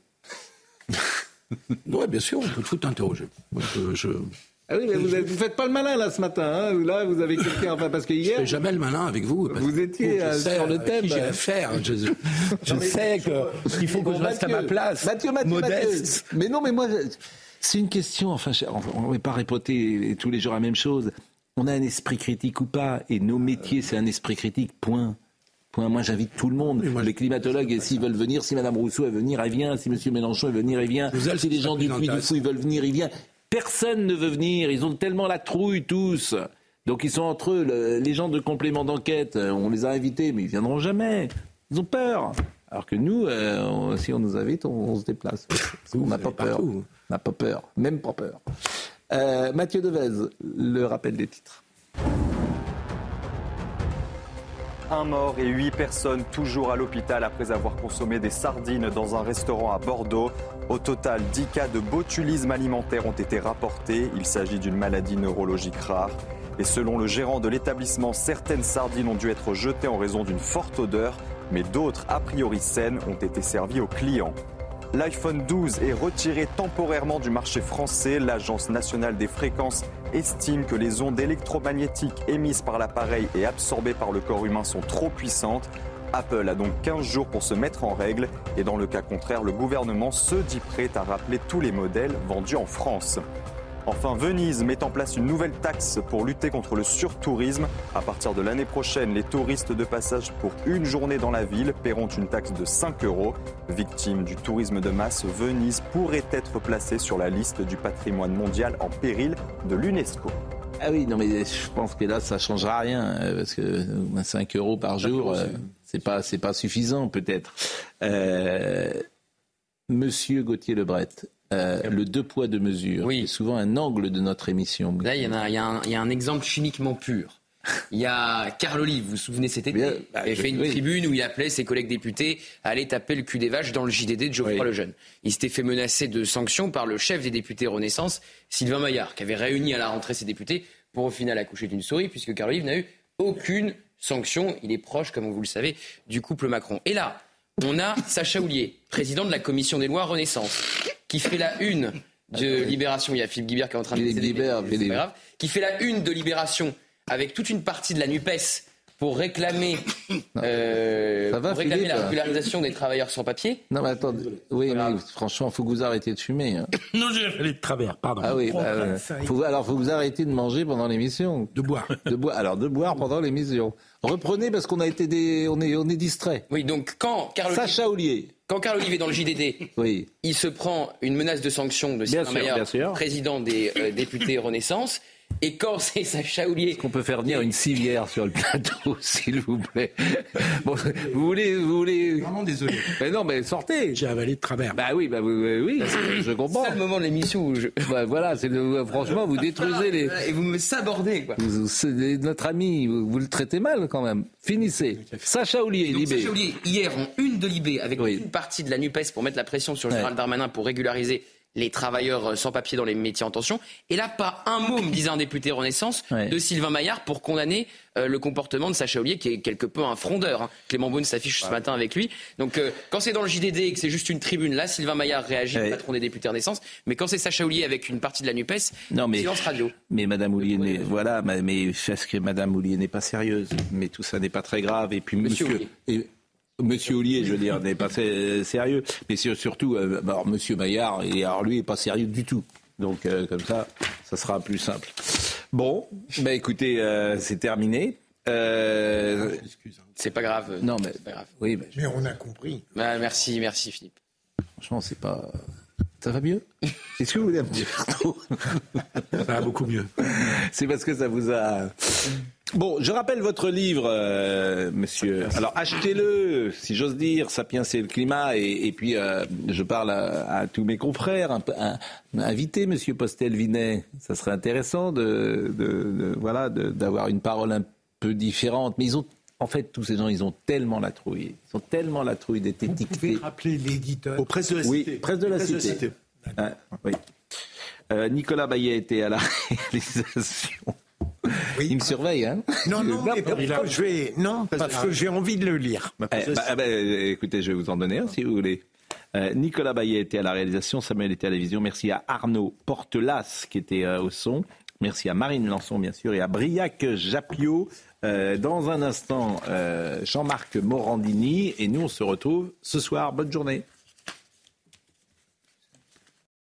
Speaker 6: oui, bien sûr, on peut tout interroger.
Speaker 1: je, Ah oui, mais vous ne faites pas le malin là ce matin. Hein là, vous avez quelqu'un. Enfin, parce que hier.
Speaker 6: Je fais jamais le malin avec vous.
Speaker 1: Vous étiez euh, sur le thème.
Speaker 6: J'ai affaire. Je, je sais qu'il faut que je reste à ma place.
Speaker 1: Mathieu, Mathieu, modeste. Mais non, mais moi, c'est une question. Enfin, on ne va pas répéter tous les jours la même chose. On a un esprit critique ou pas, et nos métiers, c'est un esprit critique. Point. Moi, j'invite tout le monde. les climatologues, s'ils veulent venir, si Mme Rousseau veut venir, elle vient. Si M. Mélenchon veut venir, il vient. Si les gens du Puy du Fou veulent venir, il vient. Personne ne veut venir. Ils ont tellement la trouille tous. Donc ils sont entre eux. les gens de complément d'enquête, euh, on les a invités, mais ils viendront jamais. Ils ont peur. Alors que nous, euh, si on nous invite, on, se déplace. on n'a pas peur. On n'a pas peur. Même pas peur. Euh, Mathieu Devez, le rappel des titres.
Speaker 2: Un mort et huit personnes toujours à l'hôpital après avoir consommé des sardines dans un restaurant à Bordeaux. Au total, 10 cas de botulisme alimentaire ont été rapportés. Il s'agit d'une maladie neurologique rare. Et selon le gérant de l'établissement, certaines sardines ont dû être jetées en raison d'une forte odeur, mais d'autres, a priori saines, ont été servies aux clients. L'iPhone 12 est retiré temporairement du marché français. L'Agence nationale des fréquences estime que les ondes électromagnétiques émises par l'appareil et absorbées par le corps humain sont trop puissantes. Apple a donc 15 jours pour se mettre en règle et dans le cas contraire, le gouvernement se dit prêt à rappeler tous les modèles vendus en France. Enfin, Venise met en place une nouvelle taxe pour lutter contre le surtourisme. À partir de l'année prochaine, les touristes de passage pour une journée dans la ville paieront une taxe de 5 euros. Victime du tourisme de masse, Venise pourrait être placée sur la liste du patrimoine mondial en péril de l'UNESCO.
Speaker 1: Ah oui, non mais je pense que là ça changera rien euh, parce que 5 euros par jour, euh, c'est pas c'est pas suffisant peut-être. Euh, Monsieur Gauthier Lebret, euh, le deux poids deux mesures, oui. c'est souvent un angle de notre émission.
Speaker 11: Là, il y, a, il y a un exemple chimiquement pur. Il y a Carl Olive, vous vous souvenez cet été, il avait fait une tribune où il appelait ses collègues députés à aller taper le cul des vaches dans le JDD de Geoffroy le Lejeune. Il s'était fait menacer de sanctions par le chef des députés Renaissance, Sylvain Maillard, qui avait réuni à la rentrée ses députés pour au final accoucher d'une souris, puisque Carl Olive n'a eu aucune sanction. Il est proche, comme vous le savez, du couple Macron. Et là, on a Sacha Houlier, président de la commission des lois Renaissance, qui fait la une de Libération. Il y a Philippe Guibert qui est en train de
Speaker 1: libère,
Speaker 11: grave, qui fait la une de Libération avec toute une partie de la Nupes pour réclamer, euh, pour réclamer la régularisation des travailleurs sans papier.
Speaker 1: Non, mais attendez. Oui, mais franchement, il faut que vous arrêtiez de fumer.
Speaker 6: Non, j'ai fait de travers, pardon.
Speaker 1: Ah oui, bah, euh, faut, alors faut que vous arrêtiez de manger pendant l'émission.
Speaker 6: De boire.
Speaker 1: De boire. Alors, de boire pendant l'émission. Reprenez parce qu'on a été des, on est, on est distrait.
Speaker 11: Oui, donc quand Carl
Speaker 1: Sacha Oulier.
Speaker 11: Quand Carl Olivier dans le JDD,
Speaker 1: oui.
Speaker 11: il se prend une menace de sanction de Sylvain Maillard, président des euh, députés Renaissance. Et quand c'est Sacha Oulier.
Speaker 1: Est-ce qu'on peut faire venir une civière sur le plateau, s'il vous plaît Bon, vous voulez. Vous voulez...
Speaker 6: Vraiment désolé.
Speaker 1: Mais non, mais sortez
Speaker 6: J'ai avalé de travers.
Speaker 1: Bah oui, bah oui, oui je comprends.
Speaker 11: C'est le moment de l'émission où je.
Speaker 1: Bah, voilà, c'est franchement, vous détruisez les.
Speaker 11: Et vous me sabordez, quoi.
Speaker 1: notre ami, vous, le traitez mal quand même. Finissez. Sacha Oulier, Libé.
Speaker 11: Sacha Oulier, hier, en une de Libé, avec une partie de la NUPES pour mettre la pression sur Gérald Darmanin pour régulariser les travailleurs sans papier dans les métiers en tension. Et là, pas un mot, me disait un député Renaissance, de Sylvain Maillard pour condamner euh, le comportement de Sacha Ollier, qui est quelque peu un frondeur. Hein. Clément Beaune s'affiche ce matin avec lui. Donc, euh, quand c'est dans le JDD et que c'est juste une tribune, là, Sylvain Maillard réagit, le patron des députés Renaissance. Mais quand c'est Sacha Ollier avec une partie de la NUPES, non, mais, silence radio.
Speaker 1: Mais Madame Ollier, n'est, voilà, mais parce que Madame Ollier n'est pas sérieuse. Mais tout ça n'est pas très grave. Et puis, monsieur. monsieur Monsieur Ollier, je veux dire, n'est pas sérieux. Mais surtout, euh, Monsieur Maillard, et alors lui, n'est pas sérieux du tout. Donc, euh, comme ça, ça sera plus simple. Bon, bah écoutez, euh, c'est terminé.
Speaker 11: c'est pas grave.
Speaker 1: Non, mais,
Speaker 11: pas grave.
Speaker 1: Oui,
Speaker 5: mais... on a compris.
Speaker 11: Bah, merci, merci Philippe.
Speaker 1: Franchement, c'est pas. Ça va mieux? Est-ce que vous voulez me dire?
Speaker 6: Ça va beaucoup mieux.
Speaker 1: C'est parce que ça vous a Bon, je rappelle votre livre, euh, monsieur. Alors achetez-le, si j'ose dire. Sapiens c'est le climat. Et, puis euh, je parle à, tous mes confrères. Un, un, invitez monsieur Postel-Vinet. Ça serait intéressant de, de, voilà d'avoir une parole un peu différente. Mais ils ont en fait, tous ces gens, ils ont tellement la trouille. Ils ont tellement la trouille d'être étiquetés. Vous
Speaker 5: pouvez rappeler l'éditeur
Speaker 1: Au presse de la Cité. Oui, presse de la Cité. Ah, oui. Euh, Nicolas Bayet était à la réalisation. Il me surveille, hein
Speaker 5: Non, non, mais je vais... non parce que j'ai envie de le lire.
Speaker 1: Eh, bah, eh ben, écoutez, je vais vous en donner un si vous voulez. Euh, Nicolas Bayet était à la réalisation, Samuel était à la vision. Merci à Arnaud Portelas qui était euh, au son. Merci à Marine Lançon, bien sûr, et à Briac Japio. Euh, dans un instant, Jean-Marc Morandini. Et nous, on se retrouve ce soir. Bonne journée.